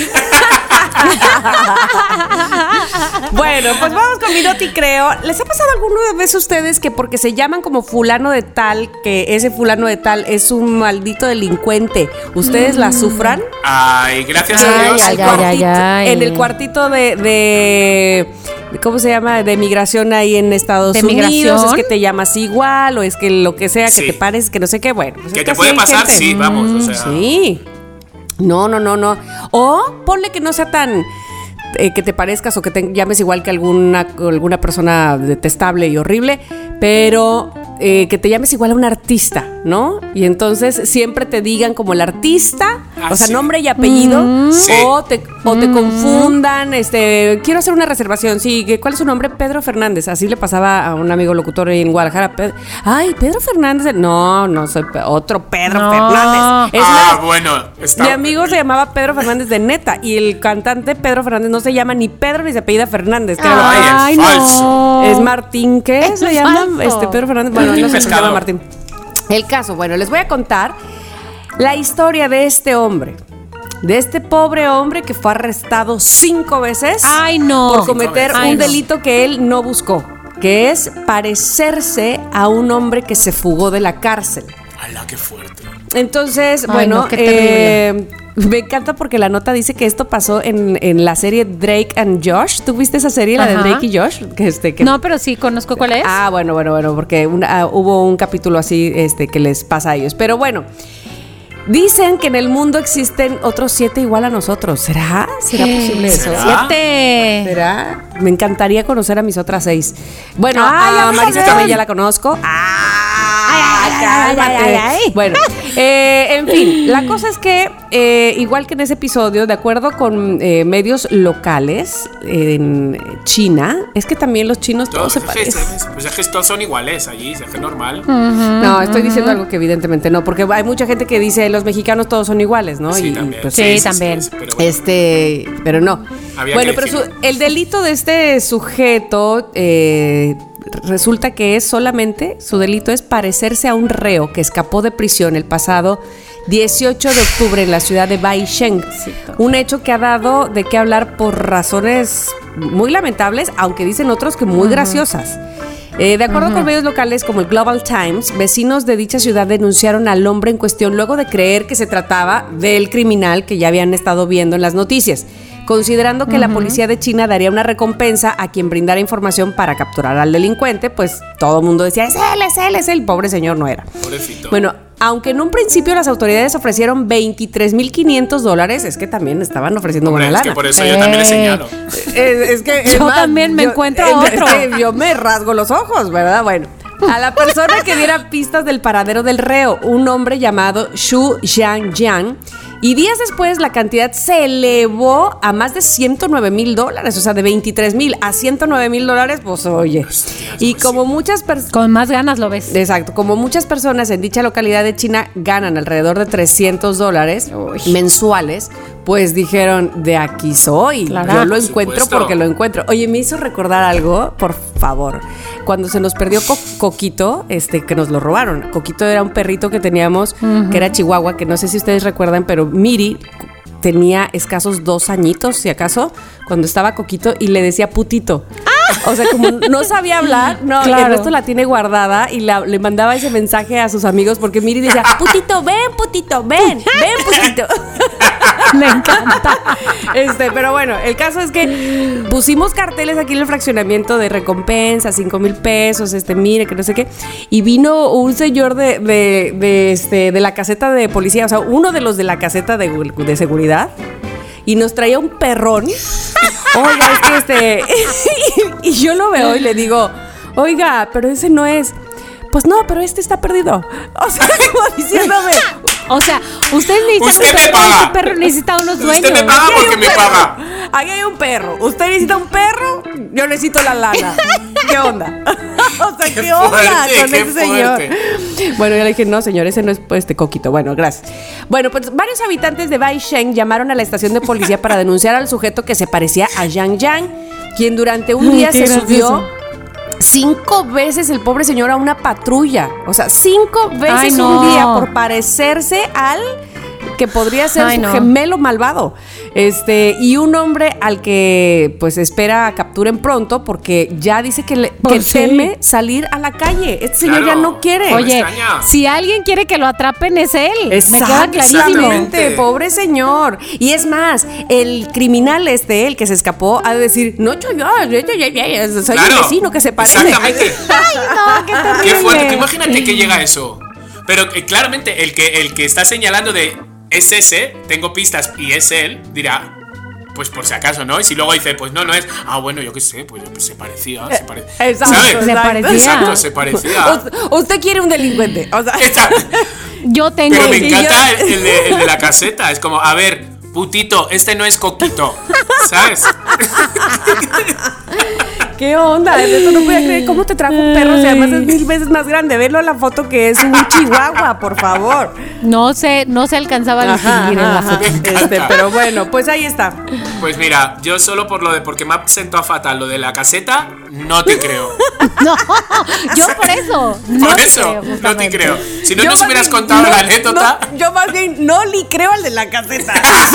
bueno, pues vamos con mi noti creo. ¿Les ha pasado alguna vez a ustedes que porque se llaman como fulano de tal, que ese fulano de tal es un maldito delincuente, ustedes la sufran? Ay, gracias a Dios. ay, ay, cuartito- ay, ay. En el cuartito de, de- ¿Cómo se llama? De migración ahí en Estados ¿De Unidos. migración? Es que te llamas igual o es que lo que sea, que Sí. te pares, que no sé qué. Bueno, pues Que es te puede pasar, gente. sí, vamos. O sea, Sí. No, no, no, no. O ponle que no sea tan. eh, que te parezcas o que te llames igual que alguna, alguna persona detestable y horrible, pero eh, que te llames igual a un artista, ¿no? Y entonces siempre te digan como el artista, Ah, o sea, sí. nombre y apellido, Sí. o te, o te confundan, este, quiero hacer una reservación, sí, ¿qué- ¿cuál es su nombre? Pedro Fernández, así le pasaba a un amigo locutor ahí en Guadalajara, Ped- ay, Pedro Fernández, no, no, soy Pe- otro Pedro No. Fernández. Es ah, más, bueno. Está, mi amigo se llamaba Pedro Fernández de neta y el cantante Pedro Fernández no se llama ni Pedro ni se apellida Fernández. Ay, el falso. Es Martín, ¿qué Es se llama? Este Pedro Fernández. Bueno, Martín no sé si se Pescado. llama Martín. El caso, bueno, les voy a contar la historia de este hombre. De este pobre hombre que fue arrestado cinco veces Ay, no. por cometer Ay, un no. delito que él no buscó, que es parecerse a un hombre que se fugó de la cárcel. ¡Hala, qué fuerte! Entonces, Ay, bueno, no, qué eh, me encanta porque la nota dice que esto pasó en, en la serie Drake and Josh. ¿Tú viste esa serie, la de. Drake y Josh? Que este, que, No, pero sí conozco cuál es. Ah, bueno, bueno, bueno, porque una- ah, hubo un capítulo así este, que les pasa a ellos. Pero bueno, dicen que en el mundo existen otros siete igual a nosotros. ¿Será? ¿Será posible eso? ¿Será? Siete. ¿Será? Me encantaría conocer a mis otras seis. Bueno, Ay, a a Marisa ver. también ya la conozco. ay, ay, cálmate. ay, ay, ay. Bueno, [LAUGHS] eh, en fin, la cosa es que, eh, igual que en ese episodio, de acuerdo con eh, medios locales en China, es que también los chinos todos Todos, se parecen. pues es que todos son iguales allí, es que normal. No, estoy diciendo algo que evidentemente no, porque hay mucha gente que dice los mexicanos todos son iguales, ¿no? Sí, Y- también. pues, Sí, también. pero bueno. Este, pero no. Había bueno, pero su- el delito de este sujeto eh, resulta que es solamente, su delito es parecerse a un reo que escapó de prisión el pasado 18 de octubre en la ciudad de Baisheng. Un hecho que ha dado de qué hablar por razones muy lamentables, aunque dicen otros que muy graciosas. Eh, de acuerdo con medios locales como el Global Times, vecinos de dicha ciudad denunciaron al hombre en cuestión luego de creer que se trataba del criminal que ya habían estado viendo en las noticias considerando que la policía de China daría una recompensa a quien brindara información para capturar al delincuente, pues todo el mundo decía, es él, es él, es él, pobre señor no era. Pobrecito. Bueno, aunque en un principio las autoridades ofrecieron 23.500 dólares, es que también estaban ofreciendo Hombre, buena es que lana. por eso yo también he Eh. señalo. Es, es que es [LAUGHS] Yo también me encuentro es otro. que [LAUGHS] yo me rasgo los ojos, ¿verdad? Bueno. A la persona que diera pistas del paradero del reo, un hombre llamado Xu Jiangjiang, y días después la cantidad se elevó a más de 109 mil dólares, o sea, de 23 mil a 109 mil dólares, pues oye. Y como muchas personas... Con más ganas lo ves. Exacto, como muchas personas en dicha localidad de China ganan alrededor de 300 dólares mensuales, pues dijeron, de aquí soy, Claro. yo lo Por encuentro supuesto. porque lo encuentro. Oye, me hizo recordar algo, por favor, cuando se nos perdió Co- Coquito, este, que nos lo robaron. Coquito era un perrito que teníamos, que era chihuahua, que no sé si ustedes recuerdan, pero Miri tenía escasos dos añitos, si acaso, cuando estaba Coquito y le decía putito. O sea, como no sabía hablar, no, Claro. Ernesto la tiene guardada y la- le mandaba ese mensaje a sus amigos porque Miri decía, putito, ven, putito, ven, ven, putito. [LAUGHS] Me encanta. Este, pero bueno, el caso es que pusimos carteles aquí en el fraccionamiento de recompensa, 5 mil pesos, este, mire, que no sé qué. Y vino un señor de, de, este, de la caseta de policía, o sea, uno de los de la caseta de, de seguridad. Y nos traía un perrón. Oiga, es que este. [LAUGHS] y yo lo veo y le digo, oiga, pero ese no es. Pues no, pero este está perdido. O sea, [LAUGHS] como diciéndome. O sea, usted necesita Usted un me perro, paga. ese perro necesita unos dueños. Usted me paga Aquí hay porque un me perro. paga. Aquí hay un perro. Usted necesita un perro, yo necesito la lana. ¿Qué onda? [LAUGHS] o sea, ¿qué, Qué onda fuerte, con qué ese señor? Bueno, yo le dije, no, señor, ese no es pues, este coquito. Bueno, gracias. Bueno, pues varios habitantes de Baisheng llamaron a la estación de policía para denunciar al sujeto que se parecía a Yang Yang, quien durante un día se gracioso. subió cinco veces el pobre señor a una patrulla. O sea, cinco veces Ay, un día por parecerse al que podría ser Ay, su no. gemelo malvado. Este, y un hombre al que pues espera capturen pronto porque ya dice que, le, que Pues sí. teme salir a la calle. Este señor Claro. ya no quiere. Oye, si alguien quiere que lo atrapen es él. Me queda clarísimo. Exactamente, pobre señor. Y es más, el criminal este, el que se escapó, ha de decir, no, yo, yo, yo, yo, yo, yo, soy Claro, el vecino que se parece. Exactamente. [LAUGHS] Ay, no, qué terrible. Qué fuerte. Imagínate que llega eso. Pero eh, claramente el que, el que está señalando de es ese, tengo pistas y es él, dirá. Pues por si acaso, ¿no? Y si luego dice, pues no, no es. Ah, bueno, yo qué sé, pues, pues se parecía, se parecía. Exacto, ¿Sabes? Se parecía. Exacto, se parecía. [LAUGHS] Usted, usted quiere un delincuente. O sea, Exacto. Yo tengo. Pero me encanta yo- el, el de, el de la caseta. Es como, a ver, putito, este no es coquito. ¿Sabes? [LAUGHS] ¿Qué onda? Ernesto, no podía creer cómo te trajo un perro. O sea, además es mil veces más grande. Velo a la foto que es un chihuahua, por favor. No se, no se alcanzaba a distinguir en la foto. Este, pero bueno, pues ahí está. Pues mira, yo solo por lo de porque me ha sentado fatal lo de la caseta, no te creo. [LAUGHS] No, yo por eso. No por eso, creo, no te creo. Si no Yo nos hubieras bien contado no- la anécdota. no, yo más bien no le creo al de la caseta. [LAUGHS]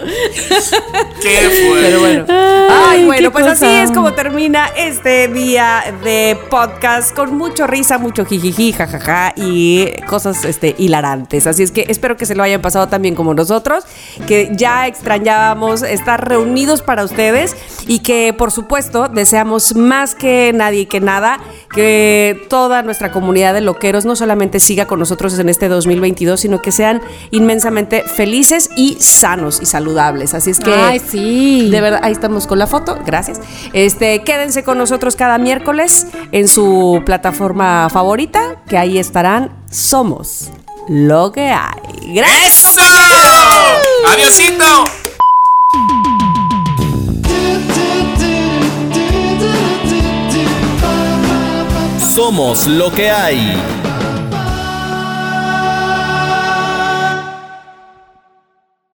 [LAUGHS] Qué fuerte. Pero bueno. Ay, Ay, bueno, pues así es como termina este día de podcast con mucho risa, mucho jijiji, jajaja y cosas este, hilarantes. Así es que espero que se lo hayan pasado también como nosotros, que ya extrañábamos estar reunidos para ustedes y que por supuesto deseamos más que nadie y que nada que toda nuestra comunidad de loqueros no solamente siga con nosotros en este 2022, sino que sean inmensamente felices y sanos y saludables. Así es que Ay, sí. de verdad, ahí estamos con la foto, gracias. Este, quédense con nosotros cada miércoles en su plataforma favorita, que ahí estarán Somos lo que hay. Gracias. ¡Eso! ¡Adiosito! Somos lo que hay.